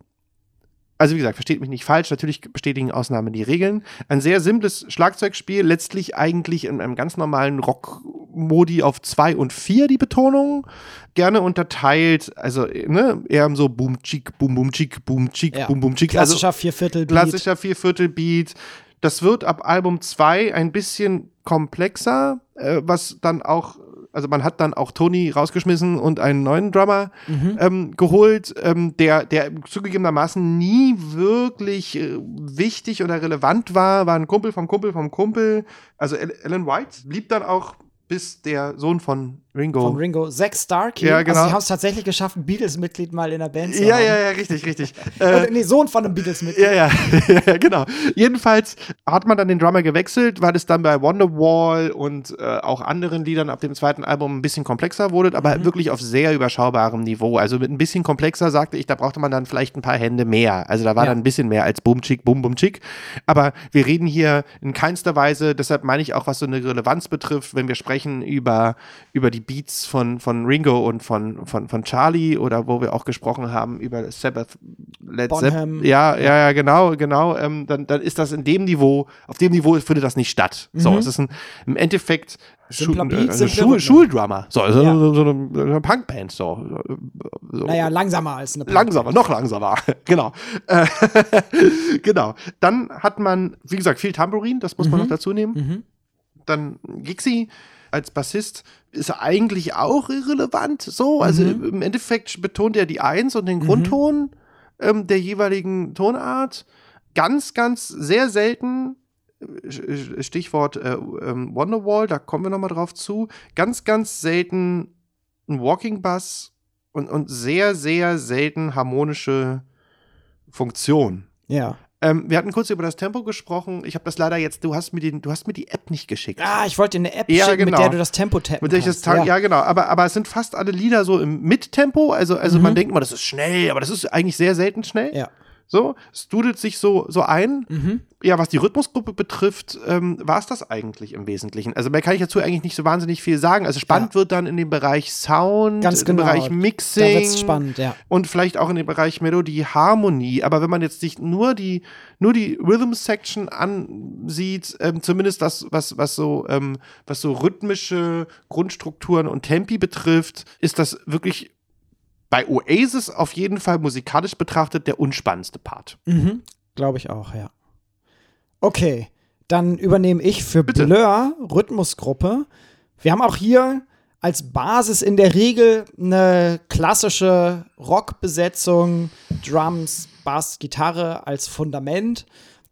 Also wie gesagt, versteht mich nicht falsch, natürlich bestätigen Ausnahmen die Regeln. Ein sehr simples Schlagzeugspiel, letztlich eigentlich in einem ganz normalen Rock-Modi auf zwei und vier die Betonung. Gerne unterteilt, also ne, eher so boom chick boom boom chick boom chick Ja. boom boom chick Also Klassischer Vierviertel klassischer Vierviertel-Beat. Das wird ab Album 2 ein bisschen komplexer, äh, was dann auch, also man hat dann auch Tony rausgeschmissen und einen neuen Drummer Mhm. ähm, geholt, ähm, der, der zugegebenermaßen nie wirklich äh, wichtig oder relevant war, war ein Kumpel vom Kumpel vom Kumpel. Also Al- Alan White blieb dann auch bis der Sohn von Ringo. Von Ringo. Zack Starkey. Ja, genau. Also, sie haben es tatsächlich geschafft, ein Beatles-Mitglied mal in der Band zu ja, haben. ja, ja, richtig, richtig. [LAUGHS] Äh, nee, Sohn von einem Beatles-Mitglied. Ja, [LAUGHS] ja, ja, genau. Jedenfalls hat man dann den Drummer gewechselt, weil es dann bei Wonderwall und äh, auch anderen Liedern ab dem zweiten Album ein bisschen komplexer wurde, aber wirklich auf sehr überschaubarem Niveau. Also mit ein bisschen komplexer sagte ich, da brauchte man dann vielleicht ein paar Hände mehr. Also da war Ja. dann ein bisschen mehr als Bum Chick, Bum Bum Chick. Aber wir reden hier in keinster Weise, deshalb meine ich auch, was so eine Relevanz betrifft, wenn wir sprechen über, über die Beats von, von Ringo und von, von, von Charlie oder wo wir auch gesprochen haben über Sabbath, Led Bonham. Zeppelin. Ja, ja, ja, genau, genau. Ähm, dann, dann ist das in dem Niveau, auf dem Niveau findet das nicht statt. So, es ist ein, im Endeffekt Simpler Beat, äh, simple Schul. Schuldrummer. So, so, Ja. so, so eine, Punkband. So. so. Naja, langsamer als eine Langsamer, noch langsamer. [LAUGHS] genau. Äh, [LAUGHS] genau. Dann hat man, wie gesagt, viel Tambourin, das muss man noch dazu nehmen. Mhm. Dann Gixi als Bassist ist er eigentlich auch irrelevant. So, also Mhm. im Endeffekt betont er die Eins und den Grundton ähm, der jeweiligen Tonart. Ganz, ganz sehr selten. äh, Stichwort äh, ähm, Wonderwall, da kommen wir nochmal drauf zu. Ganz, ganz selten ein Walking Bass und, und sehr, sehr selten harmonische Funktion. Ja. Ähm, wir hatten kurz über das Tempo gesprochen. Ich habe das leider jetzt, du hast mir den, du hast mir die App nicht geschickt. Ah, ich wollte dir eine App Ja, schicken, mit genau. der du das Tempo tappen Mit der ich das kannst. Tag, ja. genau, aber, aber es sind fast alle Lieder so im Mittempo. Also, also man denkt immer, das ist schnell, aber das ist eigentlich sehr selten schnell. Mhm. ja. So, es dudelt sich so, so ein. Mhm. Ja, was die Rhythmusgruppe betrifft, ähm, war es das eigentlich im Wesentlichen. Also mehr kann ich dazu eigentlich nicht so wahnsinnig viel sagen. Also spannend wird dann in dem Bereich Sound, Ganz im genau. Bereich Da Mixing. wird's spannend, ja. Und vielleicht auch in dem Bereich Melodie, Harmonie. Aber wenn man jetzt sich nur die, nur die Rhythm Section ansieht, ähm, zumindest das, was, was so, ähm, was so rhythmische Grundstrukturen und Tempi betrifft, ist das wirklich bei Oasis auf jeden Fall musikalisch betrachtet der unspannendste Part. Mhm. Glaube ich auch, ja. Okay, dann übernehme ich für Bitte. Blur Rhythmusgruppe. Wir haben auch hier als Basis in der Regel eine klassische Rockbesetzung, Drums, Bass, Gitarre als Fundament.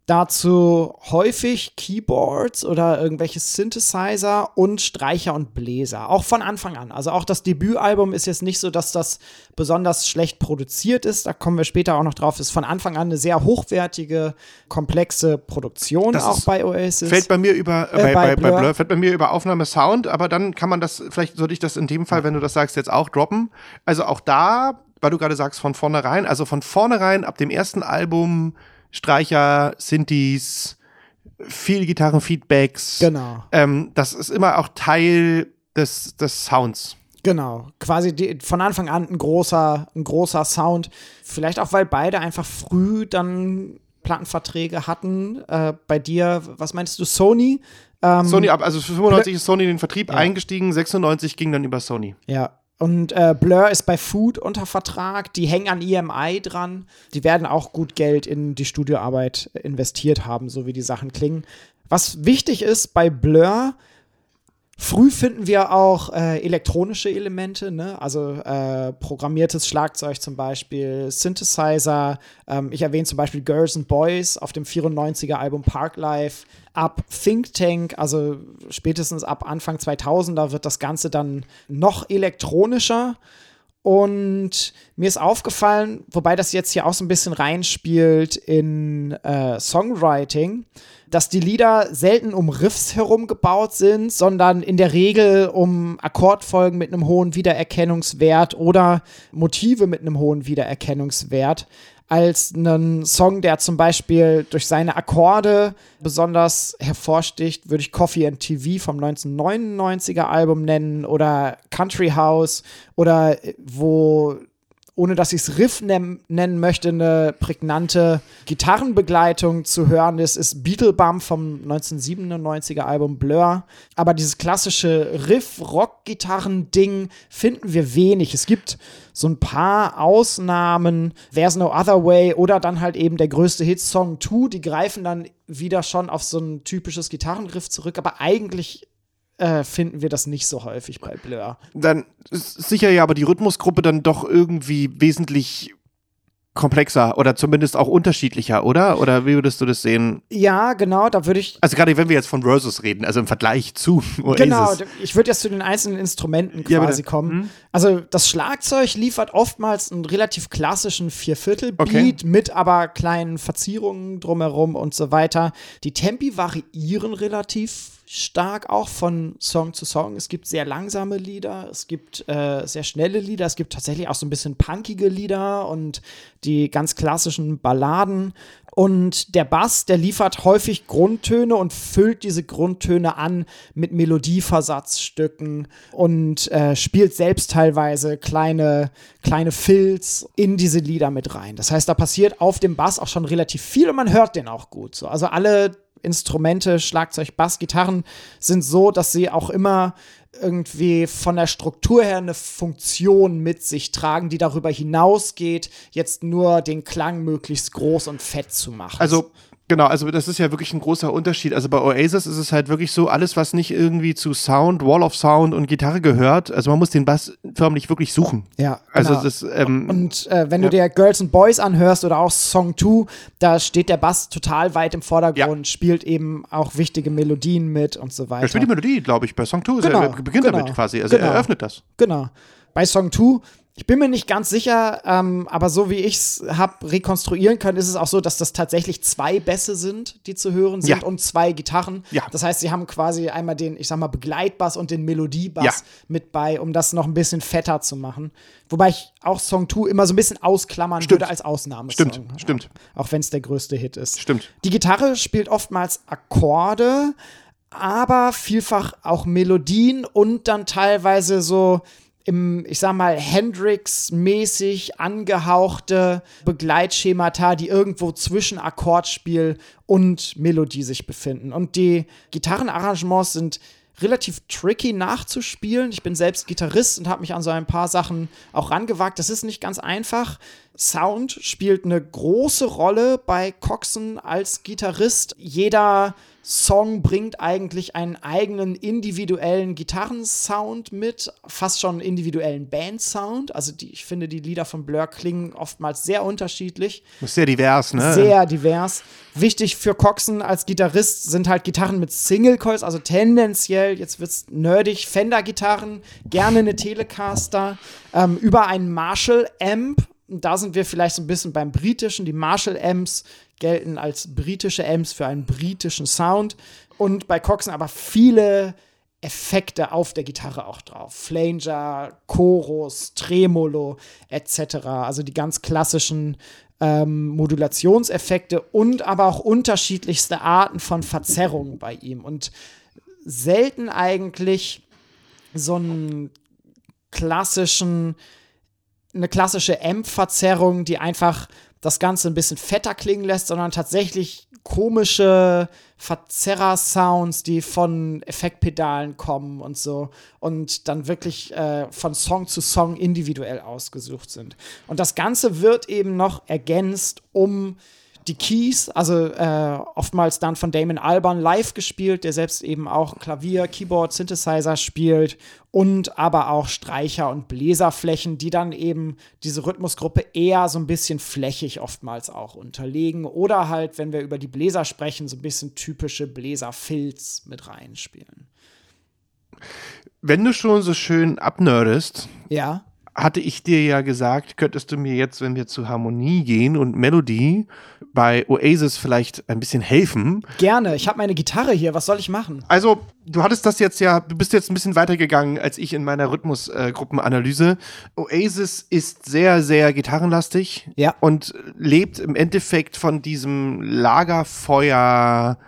Dazu häufig Keyboards oder irgendwelche Synthesizer und Streicher und Bläser. Auch von Anfang an. Also auch das Debütalbum ist jetzt nicht so, dass das besonders schlecht produziert ist. Da kommen wir später auch noch drauf. Ist von Anfang an eine sehr hochwertige, komplexe Produktion Das auch ist- bei Oasis. Fällt bei mir über, äh, bei, bei bei, bei Blur. Blur, fällt bei mir über Aufnahme Sound, aber dann kann man das, vielleicht sollte ich das in dem Fall, wenn du das sagst, jetzt auch droppen. Also auch da, weil du gerade sagst, von vornherein, also von vornherein ab dem ersten Album Streicher, Synthes, viel Gitarrenfeedbacks. Genau. Ähm, das ist immer auch Teil des, des Sounds. Genau, quasi die, von Anfang an ein großer, ein großer Sound. Vielleicht auch, weil beide einfach früh dann Plattenverträge hatten. Äh, bei dir, was meinst du, Sony? Ähm, Sony ab, also für 95 ist Sony in den Vertrieb eingestiegen, 96 ging dann über Sony. Ja. Und äh, Blur ist bei Food unter Vertrag. Die hängen an EMI dran. Die werden auch gut Geld in die Studioarbeit investiert haben, so wie die Sachen klingen. Was wichtig ist bei Blur, Früh finden wir auch äh, elektronische Elemente, ne? also äh, programmiertes Schlagzeug zum Beispiel, Synthesizer. Ähm, ich erwähne zum Beispiel Girls and Boys auf dem 94er Album Parklife. Ab Think Tank, also spätestens ab Anfang 2000er, wird das Ganze dann noch elektronischer. Und mir ist aufgefallen, wobei das jetzt hier auch so ein bisschen reinspielt in äh, Songwriting, dass die Lieder selten um Riffs herum gebaut sind, sondern in der Regel um Akkordfolgen mit einem hohen Wiedererkennungswert oder Motive mit einem hohen Wiedererkennungswert. Als einen Song, der zum Beispiel durch seine Akkorde besonders hervorsticht, würde ich Coffee and TV vom 1999er Album nennen oder Country House oder wo, ohne dass ich es Riff nen nennen möchte, eine prägnante Gitarrenbegleitung zu hören ist, ist Beetlebum vom 1997er Album Blur. Aber dieses klassische Riff-Rock-Gitarren-Ding finden wir wenig. Es gibt so ein paar Ausnahmen, There's No Other Way oder dann halt eben der größte Hit Song 2, die greifen dann wieder schon auf so ein typisches Gitarrenriff zurück, aber eigentlich äh, finden wir das nicht so häufig bei Blur. Dann ist sicher ja aber die Rhythmusgruppe dann doch irgendwie wesentlich komplexer oder zumindest auch unterschiedlicher, oder? Oder wie würdest du das sehen? Ja, genau, da würde ich Also gerade wenn wir jetzt von Versus reden, also im Vergleich zu [LAUGHS] Oasis. Genau, ich würde jetzt zu den einzelnen Instrumenten Ja, quasi bitte. kommen. Mhm. Also das Schlagzeug liefert oftmals einen relativ klassischen Vierviertel-Beat Okay. mit aber kleinen Verzierungen drumherum und so weiter. Die Tempi variieren relativ stark auch von Song zu Song. Es gibt sehr langsame Lieder, es gibt äh, sehr schnelle Lieder, es gibt tatsächlich auch so ein bisschen punkige Lieder und die ganz klassischen Balladen. Und der Bass, der liefert häufig Grundtöne und füllt diese Grundtöne an mit Melodieversatzstücken und äh, spielt selbst teilweise kleine, kleine Fills in diese Lieder mit rein. Das heißt, da passiert auf dem Bass auch schon relativ viel und man hört den auch gut. So. Also alle Instrumente, Schlagzeug, Bass, Gitarren sind so, dass sie auch immer irgendwie von der Struktur her eine Funktion mit sich tragen, die darüber hinausgeht, jetzt nur den Klang möglichst groß und fett zu machen. Also genau, also das ist ja wirklich ein großer Unterschied. Also bei Oasis ist es halt wirklich so, alles, was nicht irgendwie zu Sound, Wall of Sound und Gitarre gehört, also man muss den Bass förmlich wirklich suchen. ja, Also genau. das, ähm, Und äh, wenn Ja. du dir Girls and Boys anhörst oder auch Song 2, da steht der Bass total weit im Vordergrund, spielt eben auch wichtige Melodien mit und so weiter. er spielt die Melodie, glaube ich, bei Song 2. Genau, er beginnt genau, damit quasi. Also genau. er eröffnet das. Genau. Bei Song 2 Ich bin mir nicht ganz sicher, ähm, aber so wie ich es habe rekonstruieren können, ist es auch so, dass das tatsächlich zwei Bässe sind, die zu hören sind Ja. und zwei Gitarren. Ja. Das heißt, sie haben quasi einmal den, ich sag mal, Begleitbass und den Melodiebass Ja. mit bei, um das noch ein bisschen fetter zu machen. Wobei ich auch Song 2 immer so ein bisschen ausklammern Stimmt. würde als Ausnahme. Stimmt, stimmt. Auch wenn es der größte Hit ist. Stimmt. Die Gitarre spielt oftmals Akkorde, aber vielfach auch Melodien und dann teilweise so im, ich sag mal, Hendrix-mäßig angehauchte Begleitschemata, die irgendwo zwischen Akkordspiel und Melodie sich befinden. Und die Gitarrenarrangements sind relativ tricky nachzuspielen. Ich bin selbst Gitarrist und habe mich an so ein paar Sachen auch rangewagt. Das ist nicht ganz einfach. Sound spielt eine große Rolle bei Coxon als Gitarrist. Jeder Song bringt eigentlich einen eigenen individuellen Gitarrensound mit, fast schon einen individuellen Bandsound. Also die, ich finde, die Lieder von Blur klingen oftmals sehr unterschiedlich sehr divers, ne? sehr divers. Wichtig für Coxon als Gitarrist sind halt Gitarren mit Single Coils, also tendenziell, jetzt wird's nerdig, Fender-Gitarren, gerne eine Telecaster, ähm, über einen Marshall-Amp. Da sind wir vielleicht so ein bisschen beim britischen. Die Marshall-Amps gelten als britische Amps für einen britischen Sound. Und bei Coxon aber viele Effekte auf der Gitarre auch drauf. Flanger, Chorus, Tremolo etc. Also die ganz klassischen ähm, Modulationseffekte und aber auch unterschiedlichste Arten von Verzerrungen bei ihm. Und selten eigentlich so einen klassischen, eine klassische Amp-Verzerrung, die einfach das Ganze ein bisschen fetter klingen lässt, sondern tatsächlich komische Verzerrer-Sounds, die von Effektpedalen kommen und so und dann wirklich äh, von Song zu Song individuell ausgesucht sind. Und das Ganze wird eben noch ergänzt um die Keys, also äh, oftmals dann von Damon Albarn live gespielt, der selbst eben auch Klavier, Keyboard, Synthesizer spielt und aber auch Streicher und Bläserflächen, die dann eben diese Rhythmusgruppe eher so ein bisschen flächig oftmals auch unterlegen oder halt, wenn wir über die Bläser sprechen, so ein bisschen typische Bläserfilz mit reinspielen. Wenn du schon so schön abnerdest, Ja. Hatte ich dir ja gesagt, könntest du mir jetzt, wenn wir zu Harmonie gehen und Melodie, bei Oasis vielleicht ein bisschen helfen. Gerne. Ich habe meine Gitarre hier. Was soll ich machen? Also, du hattest das jetzt ja, du bist jetzt ein bisschen weitergegangen als ich in meiner Rhythmusgruppenanalyse. Oasis ist sehr, sehr gitarrenlastig Ja. und lebt im Endeffekt von diesem Lagerfeuer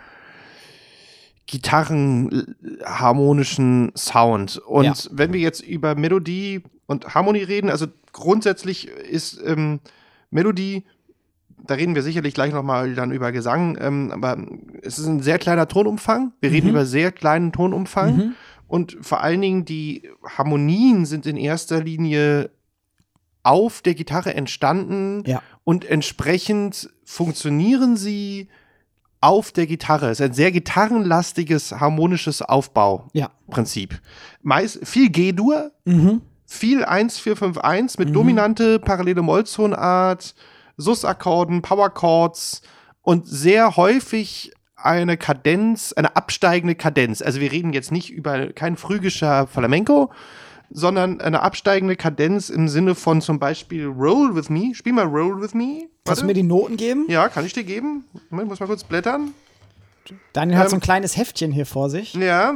gitarrenharmonischen Sound. Und Ja. wenn wir jetzt über Melodie und Harmonie reden, also grundsätzlich ist ähm, Melodie, da reden wir sicherlich gleich nochmal dann über Gesang, ähm, aber es ist ein sehr kleiner Tonumfang. Wir reden über sehr kleinen Tonumfang. Und vor allen Dingen die Harmonien sind in erster Linie auf der Gitarre entstanden Ja. und entsprechend funktionieren sie auf der Gitarre. Es ist ein sehr gitarrenlastiges, harmonisches Aufbauprinzip. Ja. Meist viel G-Dur, Mhm. Viel 1-4-5-1 mit dominante parallele Molltonart, Sus-Akkorden, Power-Chords und sehr häufig eine Kadenz, eine absteigende Kadenz. Also wir reden jetzt nicht über kein phrygischer Flamenco, sondern eine absteigende Kadenz im Sinne von zum Beispiel Roll with Me. Spiel mal Roll with Me. Kannst du Warte. mir die Noten geben? Ja, kann ich dir geben? Moment, muss mal kurz blättern. Daniel hat so Ähm, ein kleines Heftchen hier vor sich. Ja,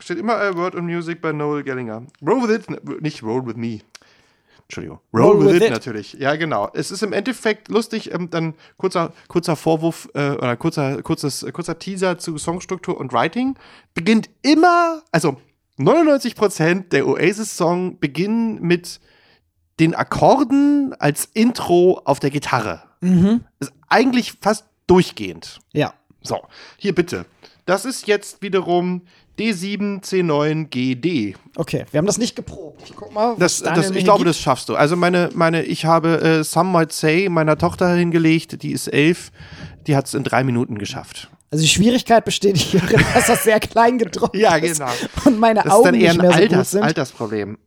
steht immer A Word on Music bei Noel Gellinger. Roll with it, nicht Roll with me. Entschuldigung. Roll, Roll with, it, it. natürlich. Ja, genau. Es ist im Endeffekt lustig, ähm, dann kurzer, kurzer Vorwurf äh, oder kurzer, kurzes, äh, kurzer Teaser zu Songstruktur und Writing. Beginnt immer, also 99% der Oasis-Song beginnen mit den Akkorden als Intro auf der Gitarre. Ist eigentlich fast durchgehend. Ja. So, hier bitte. Das ist jetzt wiederum D7, C9, GD. Okay, wir haben das nicht geprobt. Ich guck mal, was Das, das, ich glaube, gibt. das schaffst du. Also meine, meine, ich habe äh, Some Might Say meiner Tochter hingelegt, die ist elf, die hat es in drei Minuten geschafft. Also die Schwierigkeit besteht hierin, [LAUGHS] dass das sehr klein gedruckt Ja, ist genau. und meine Das ist Augen dann eher nicht ein mehr so gut Alters, sind. Altersproblem.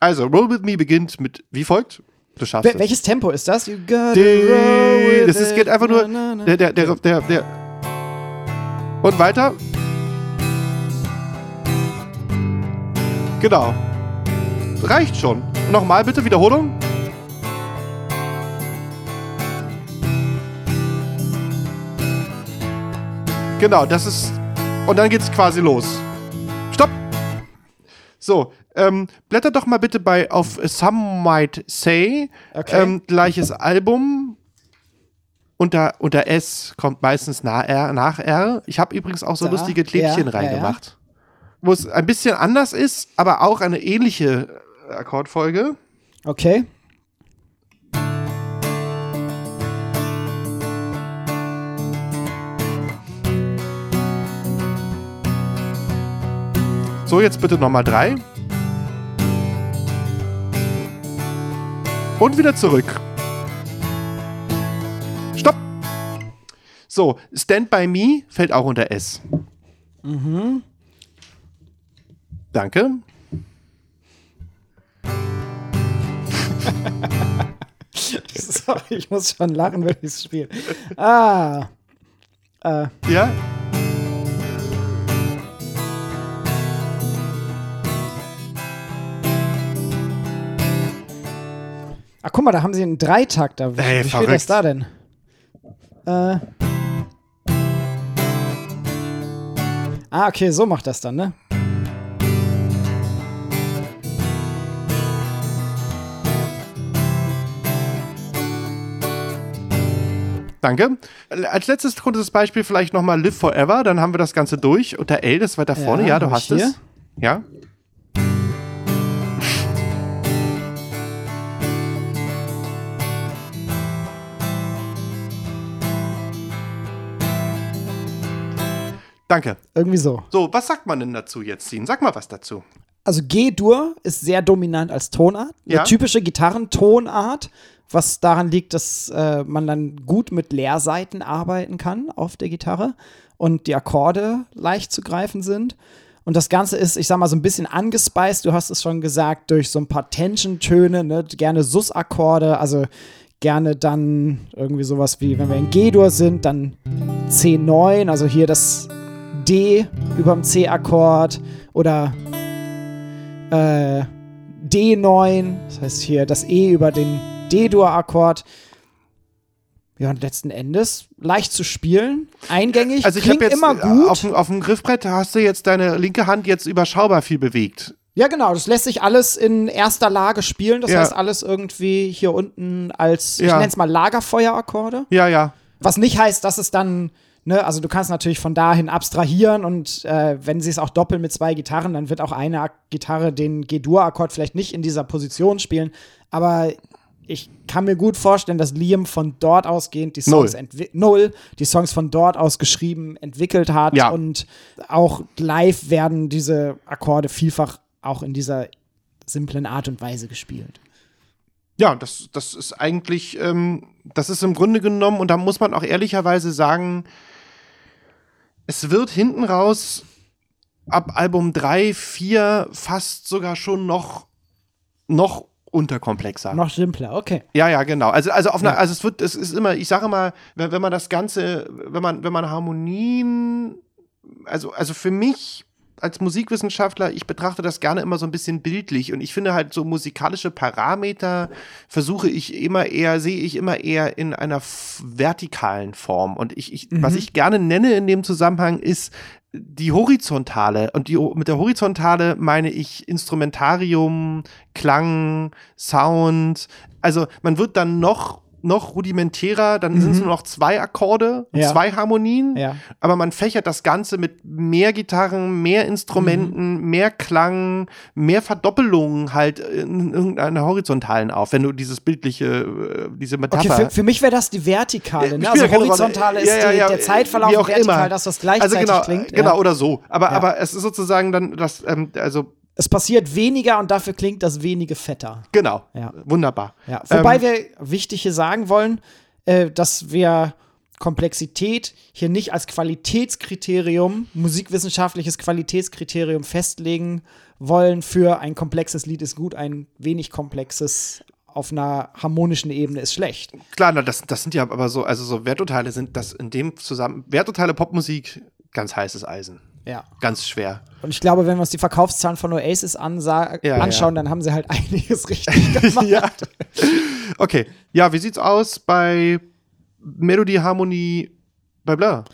Also, Roll With Me beginnt mit wie folgt? Du schaffst Wel es. welches Tempo ist das? You gotta roll with Das ist, geht einfach nur. Na, na, na. Der, der, der, der, der. Und weiter. Genau. reicht schon. Nochmal bitte, Wiederholung. Genau, das ist. Und dann geht's quasi los. Stopp! So, ähm, blätter doch mal bitte bei auf Some Might Say. Okay. Ähm, gleiches Album. Unter, unter S kommt meistens nach R. Nach R. Ich habe übrigens auch so Da, lustige Klebchen ja, ja, reingemacht. Wo es ein bisschen anders ist, aber auch eine ähnliche äh, Akkordfolge. Okay. So, jetzt bitte nochmal drei. Und wieder zurück. Stopp. So, Stand by Me fällt auch unter S. Mhm. Danke. [LAUGHS] Sorry, ich muss schon lachen, wenn ich es spiele. Ah. Äh, Ja? ach, guck mal, da haben sie einen Dreitakter. Wie, Ey, wie spielt das verrückt. da denn? Äh. Ah, okay, so macht das dann, ne? Danke. Als letztes kurzes Beispiel vielleicht nochmal Live Forever, dann haben wir das Ganze durch. Unter L, das weiter vorne, ja, Ja, du hast ich es. Ja. Danke. Irgendwie so. So, was sagt man denn dazu jetzt, Sien? Sag mal was dazu. Also G-Dur ist sehr dominant als Tonart. Eine Ja. typische Gitarrentonart, was daran liegt, dass äh, man dann gut mit Leerseiten arbeiten kann auf der Gitarre und die Akkorde leicht zu greifen sind. Und das Ganze ist, ich sag mal, so ein bisschen angespeist, du hast es schon gesagt, durch so ein paar Tension-Töne, ne? gerne Sus-Akkorde, also gerne dann irgendwie sowas wie, wenn wir in G-Dur sind, dann C9, also hier das D über dem C-Akkord oder äh, D9, das heißt hier das E über den D-Dur-Akkord. Ja, und letzten Endes leicht zu spielen, eingängig, Also ich klingt habe jetzt immer äh, gut. Auf, dem- auf dem Griffbrett hast du jetzt deine linke Hand jetzt überschaubar viel bewegt. Ja, genau, das lässt sich alles in erster Lage spielen. Das Ja. heißt, alles irgendwie hier unten als, ich Ja. nenne es mal Lagerfeuerakkorde. Ja, ja. Was nicht heißt, dass es dann, ne, also du kannst natürlich von dahin abstrahieren und äh, wenn sie es auch doppeln mit zwei Gitarren, dann wird auch eine Gitarre den G-Dur-Akkord vielleicht nicht in dieser Position spielen. Aber ich kann mir gut vorstellen, dass Liam von dort ausgehend die Songs Null. null, die Songs von dort aus geschrieben, entwickelt hat Ja. und auch live werden diese Akkorde vielfach auch in dieser simplen Art und Weise gespielt. Ja, das, das ist eigentlich, ähm, das ist im Grunde genommen, und da muss man auch ehrlicherweise sagen, es wird hinten raus ab Album 3, 4 fast sogar schon noch, noch unterkomplexer. Noch simpler, okay. Ja, ja, genau. Also, also auf Ja. einer, also es wird, es ist immer, ich sage mal, wenn, wenn man das Ganze, wenn man, wenn man Harmonien, also, also für mich als Musikwissenschaftler, ich betrachte das gerne immer so ein bisschen bildlich und ich finde halt so musikalische Parameter versuche ich immer eher, sehe ich immer eher in einer vertikalen Form. Und ich, ich was ich gerne nenne in dem Zusammenhang ist die horizontale. Und die mit der horizontale meine ich Instrumentarium, Klang, Sound. Also man wird dann noch noch rudimentärer, dann sind es nur noch zwei Akkorde, Ja. zwei Harmonien, Ja. aber man fächert das Ganze mit mehr Gitarren, mehr Instrumenten, mehr Klang, mehr Verdoppelungen halt in irgendeiner horizontalen auf, wenn du dieses bildliche, äh, diese Metapher. Okay, für, für mich wäre das die vertikale. Äh, Ne? Also horizontale ist Ja, die, der Zeitverlauf vertikal, immer. das, was gleichzeitig also genau, klingt. genau, oder so. Aber, aber es ist sozusagen dann das, ähm, also Es passiert weniger und dafür klingt das wenige fetter. genau, Ja. wunderbar. Ja. Wobei Ähm, wir wichtig hier sagen wollen, äh, dass wir Komplexität hier nicht als Qualitätskriterium, musikwissenschaftliches Qualitätskriterium festlegen wollen für ein komplexes Lied ist gut, ein wenig komplexes auf einer harmonischen Ebene ist schlecht. Klar, na, das, das sind ja aber so, also so Werturteile sind das in dem zusammen, Werturteile Popmusik, ganz heißes Eisen. Ja. Ganz schwer. Und ich glaube, wenn wir uns die Verkaufszahlen von Oasis ansa- Ja, anschauen, dann haben sie halt [LAUGHS] einiges richtig [LAUGHS] gemacht. ja. Okay. Ja, wie sieht's aus bei Melodie, Harmonie bei Blur?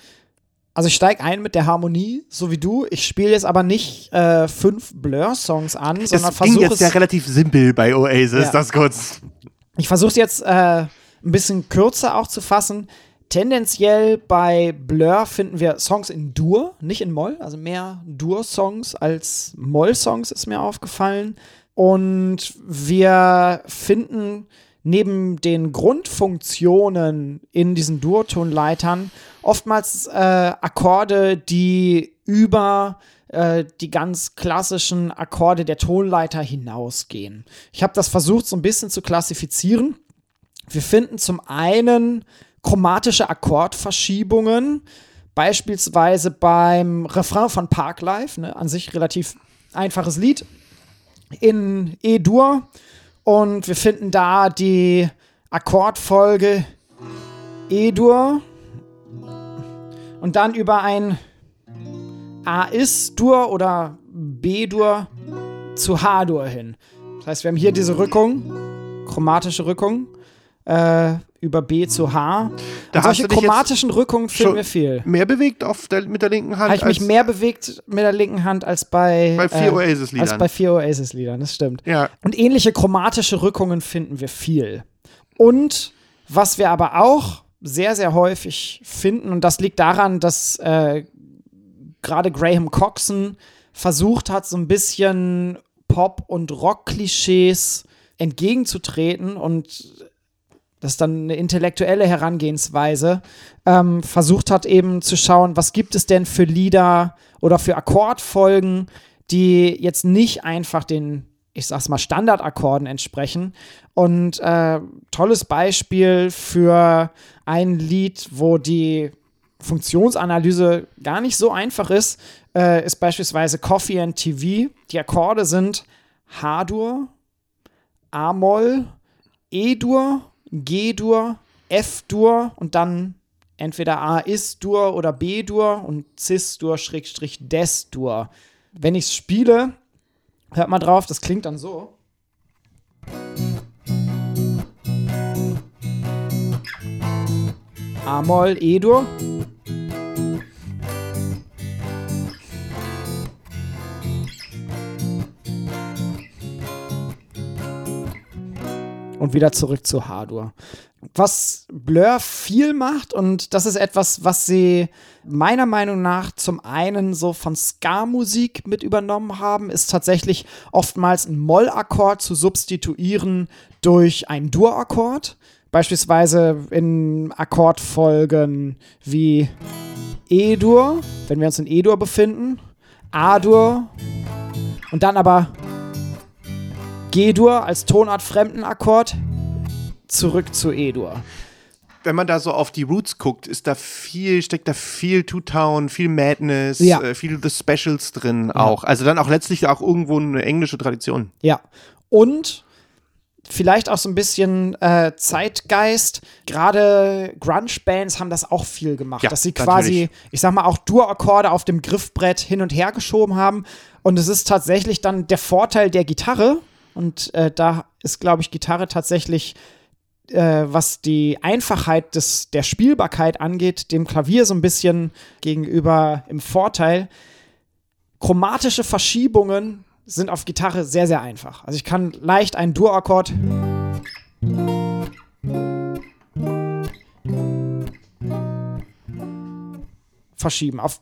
Also ich steige ein mit der Harmonie, so wie du. Ich spiele jetzt aber nicht äh, fünf Blur-Songs an, sondern Das ging versuche jetzt es. ja relativ simpel bei Oasis, Ja. das kurz. Ich versuche es jetzt äh, ein bisschen kürzer auch zu fassen. Tendenziell bei Blur finden wir Songs in Dur, nicht in Moll, also mehr Dur-Songs als Moll-Songs ist mir aufgefallen. Und wir finden neben den Grundfunktionen in diesen Dur-Tonleitern oftmals äh, Akkorde, die über äh, die ganz klassischen Akkorde der Tonleiter hinausgehen. Ich habe das versucht so ein bisschen zu klassifizieren. Wir finden zum einen chromatische Akkordverschiebungen, beispielsweise beim Refrain von Parklife, ne, an sich relativ einfaches Lied, in E-Dur. Und wir finden da die Akkordfolge E-Dur und dann über ein A-Is-Dur oder B-Dur zu H-Dur hin. Das heißt, wir haben hier diese Rückung, chromatische Rückung, äh, über B zu H. Solche chromatischen Rückungen finden schon wir viel. Mehr bewegt auf der, mit der linken Hand Habe ich mich mehr bewegt mit der linken Hand als bei, bei vier äh, Oasis-Liedern. als bei vier Oasis-Liedern, das stimmt. ja, Und ähnliche chromatische Rückungen finden wir viel. Und was wir aber auch sehr, sehr häufig finden, und das liegt daran, dass äh, gerade Graham Coxon versucht hat, so ein bisschen Pop- und Rock-Klischees entgegenzutreten und das ist dann eine intellektuelle Herangehensweise, ähm, versucht hat eben zu schauen, was gibt es denn für Lieder oder für Akkordfolgen, die jetzt nicht einfach den, ich sag's mal, Standardakkorden entsprechen. Und äh, tolles Beispiel für ein Lied, wo die Funktionsanalyse gar nicht so einfach ist, äh, ist beispielsweise Coffee and TV. Die Akkorde sind H-Dur, A-Moll, E-Dur, G-Dur, F-Dur und dann entweder A-Is-Dur oder B-Dur und Cis-Dur, Schrägstrich, Des-Dur. Wenn ich es spiele, hört mal drauf, das klingt dann so. A-Moll, E-Dur. Und wieder zurück zu H-Dur. Was Blur viel macht, und das ist etwas, was sie meiner Meinung nach zum einen so von Ska-Musik mit übernommen haben, ist tatsächlich oftmals ein Moll-Akkord zu substituieren durch einen Dur-Akkord. Beispielsweise in Akkordfolgen wie E-Dur, wenn wir uns in E-Dur befinden, A-Dur und dann aber G-Dur als Tonart fremden Akkord zurück zu E-Dur. wenn man da so auf die Roots guckt, ist da viel, steckt da viel Two-Town, viel Madness, Ja. äh, viel The Specials drin auch. Also dann auch letztlich auch irgendwo eine englische Tradition. Ja. Und vielleicht auch so ein bisschen äh, Zeitgeist. Gerade Grunge-Bands haben das auch viel gemacht, Ja, dass sie quasi, natürlich. ich sag mal, auch Dur-Akkorde auf dem Griffbrett hin und her geschoben haben. Und es ist tatsächlich dann der Vorteil der Gitarre. Und äh, da ist, glaube ich, Gitarre tatsächlich, äh, was die Einfachheit des, der Spielbarkeit angeht, dem Klavier so ein bisschen gegenüber im Vorteil. Chromatische Verschiebungen sind auf Gitarre sehr, sehr einfach. Also ich kann leicht einen Dur-Akkord verschieben. Auf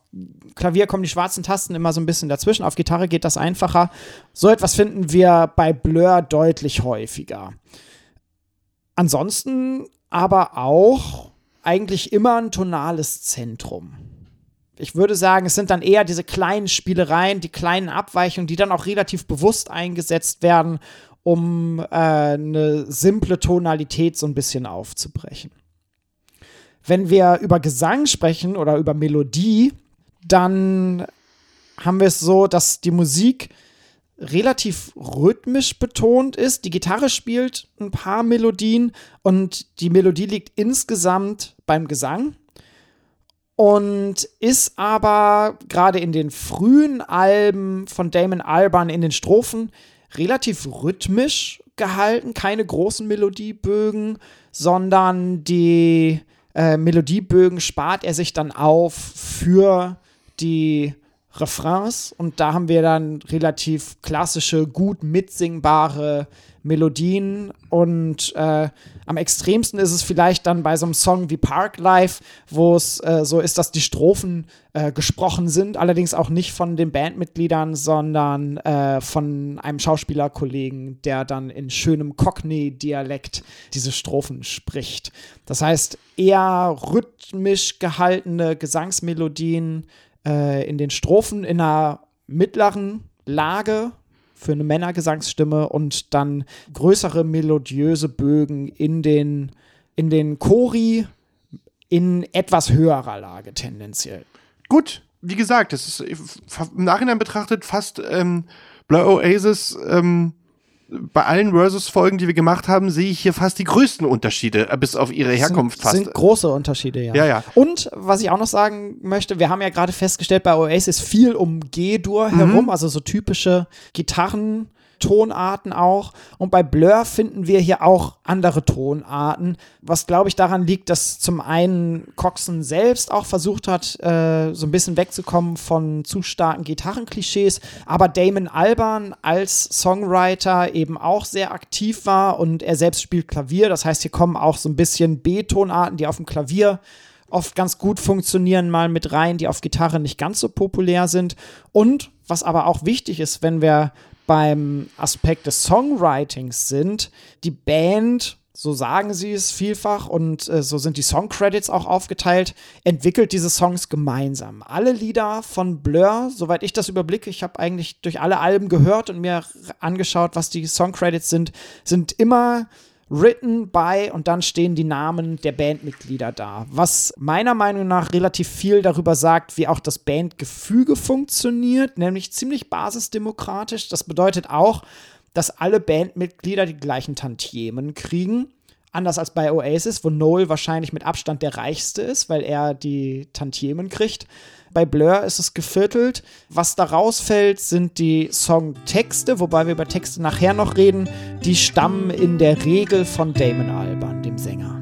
Klavier kommen die schwarzen Tasten immer so ein bisschen dazwischen. Auf Gitarre geht das einfacher. So etwas finden wir bei Blur deutlich häufiger. Ansonsten aber auch eigentlich immer ein tonales Zentrum. Ich würde sagen, es sind dann eher diese kleinen Spielereien, die kleinen Abweichungen, die dann auch relativ bewusst eingesetzt werden, um äh, eine simple Tonalität so ein bisschen aufzubrechen. Wenn wir über Gesang sprechen oder über Melodie, dann haben wir es so, dass die Musik relativ rhythmisch betont ist. Die Gitarre spielt ein paar Melodien und die Melodie liegt insgesamt beim Gesang. und ist aber gerade in den frühen Alben von Damon Albarn in den Strophen relativ rhythmisch gehalten, keine großen Melodiebögen, sondern die äh, Melodiebögen spart er sich dann auf für die Refrains. Und da haben wir dann relativ klassische, gut mitsingbare Melodien und äh, am extremsten ist es vielleicht dann bei so einem Song wie Park Life, wo es äh, so ist, dass die Strophen äh, gesprochen sind, allerdings auch nicht von den Bandmitgliedern, sondern äh, von einem Schauspielerkollegen, der dann in schönem Cockney-Dialekt diese Strophen spricht. Das heißt, eher rhythmisch gehaltene Gesangsmelodien äh, in den Strophen in einer mittleren Lage für eine Männergesangsstimme und dann größere melodiöse Bögen in den, in den Chori in etwas höherer Lage tendenziell. Gut, wie gesagt, das ist im Nachhinein betrachtet fast ähm, Blur Oasis ähm, bei allen Versus-Folgen, die wir gemacht haben, sehe ich hier fast die größten Unterschiede, äh, bis auf ihre Herkunft sind, fast. sind große Unterschiede, ja. Ja, ja. Und was ich auch noch sagen möchte, wir haben ja gerade festgestellt, bei Oasis viel um G-Dur Mhm. herum, also so typische Gitarren. Tonarten auch. Und bei Blur finden wir hier auch andere Tonarten, was glaube ich daran liegt, dass zum einen Coxon selbst auch versucht hat, äh, so ein bisschen wegzukommen von zu starken Gitarrenklischees, aber Damon Albarn als Songwriter eben auch sehr aktiv war und er selbst spielt Klavier. Das heißt, hier kommen auch so ein bisschen B-Tonarten, die auf dem Klavier oft ganz gut funktionieren, mal mit rein, die auf Gitarre nicht ganz so populär sind. Und was aber auch wichtig ist, wenn wir beim Aspekt des Songwritings sind, die Band, so sagen sie es vielfach und äh, so sind die Songcredits auch aufgeteilt, entwickelt diese Songs gemeinsam. Alle Lieder von Blur, soweit ich das überblicke, ich habe eigentlich durch alle Alben gehört und mir angeschaut, was die Songcredits sind, sind immer written by und dann stehen die Namen der Bandmitglieder da. Was meiner Meinung nach relativ viel darüber sagt, wie auch das Bandgefüge funktioniert, nämlich ziemlich basisdemokratisch. Das bedeutet auch, dass alle Bandmitglieder die gleichen Tantiemen kriegen. Anders als bei Oasis, wo Noel wahrscheinlich mit Abstand der reichste ist, weil er die Tantiemen kriegt. Bei Blur ist es geviertelt. Was da rausfällt, sind die Songtexte, wobei wir über Texte nachher noch reden. Die stammen in der Regel von Damon Albarn, dem Sänger.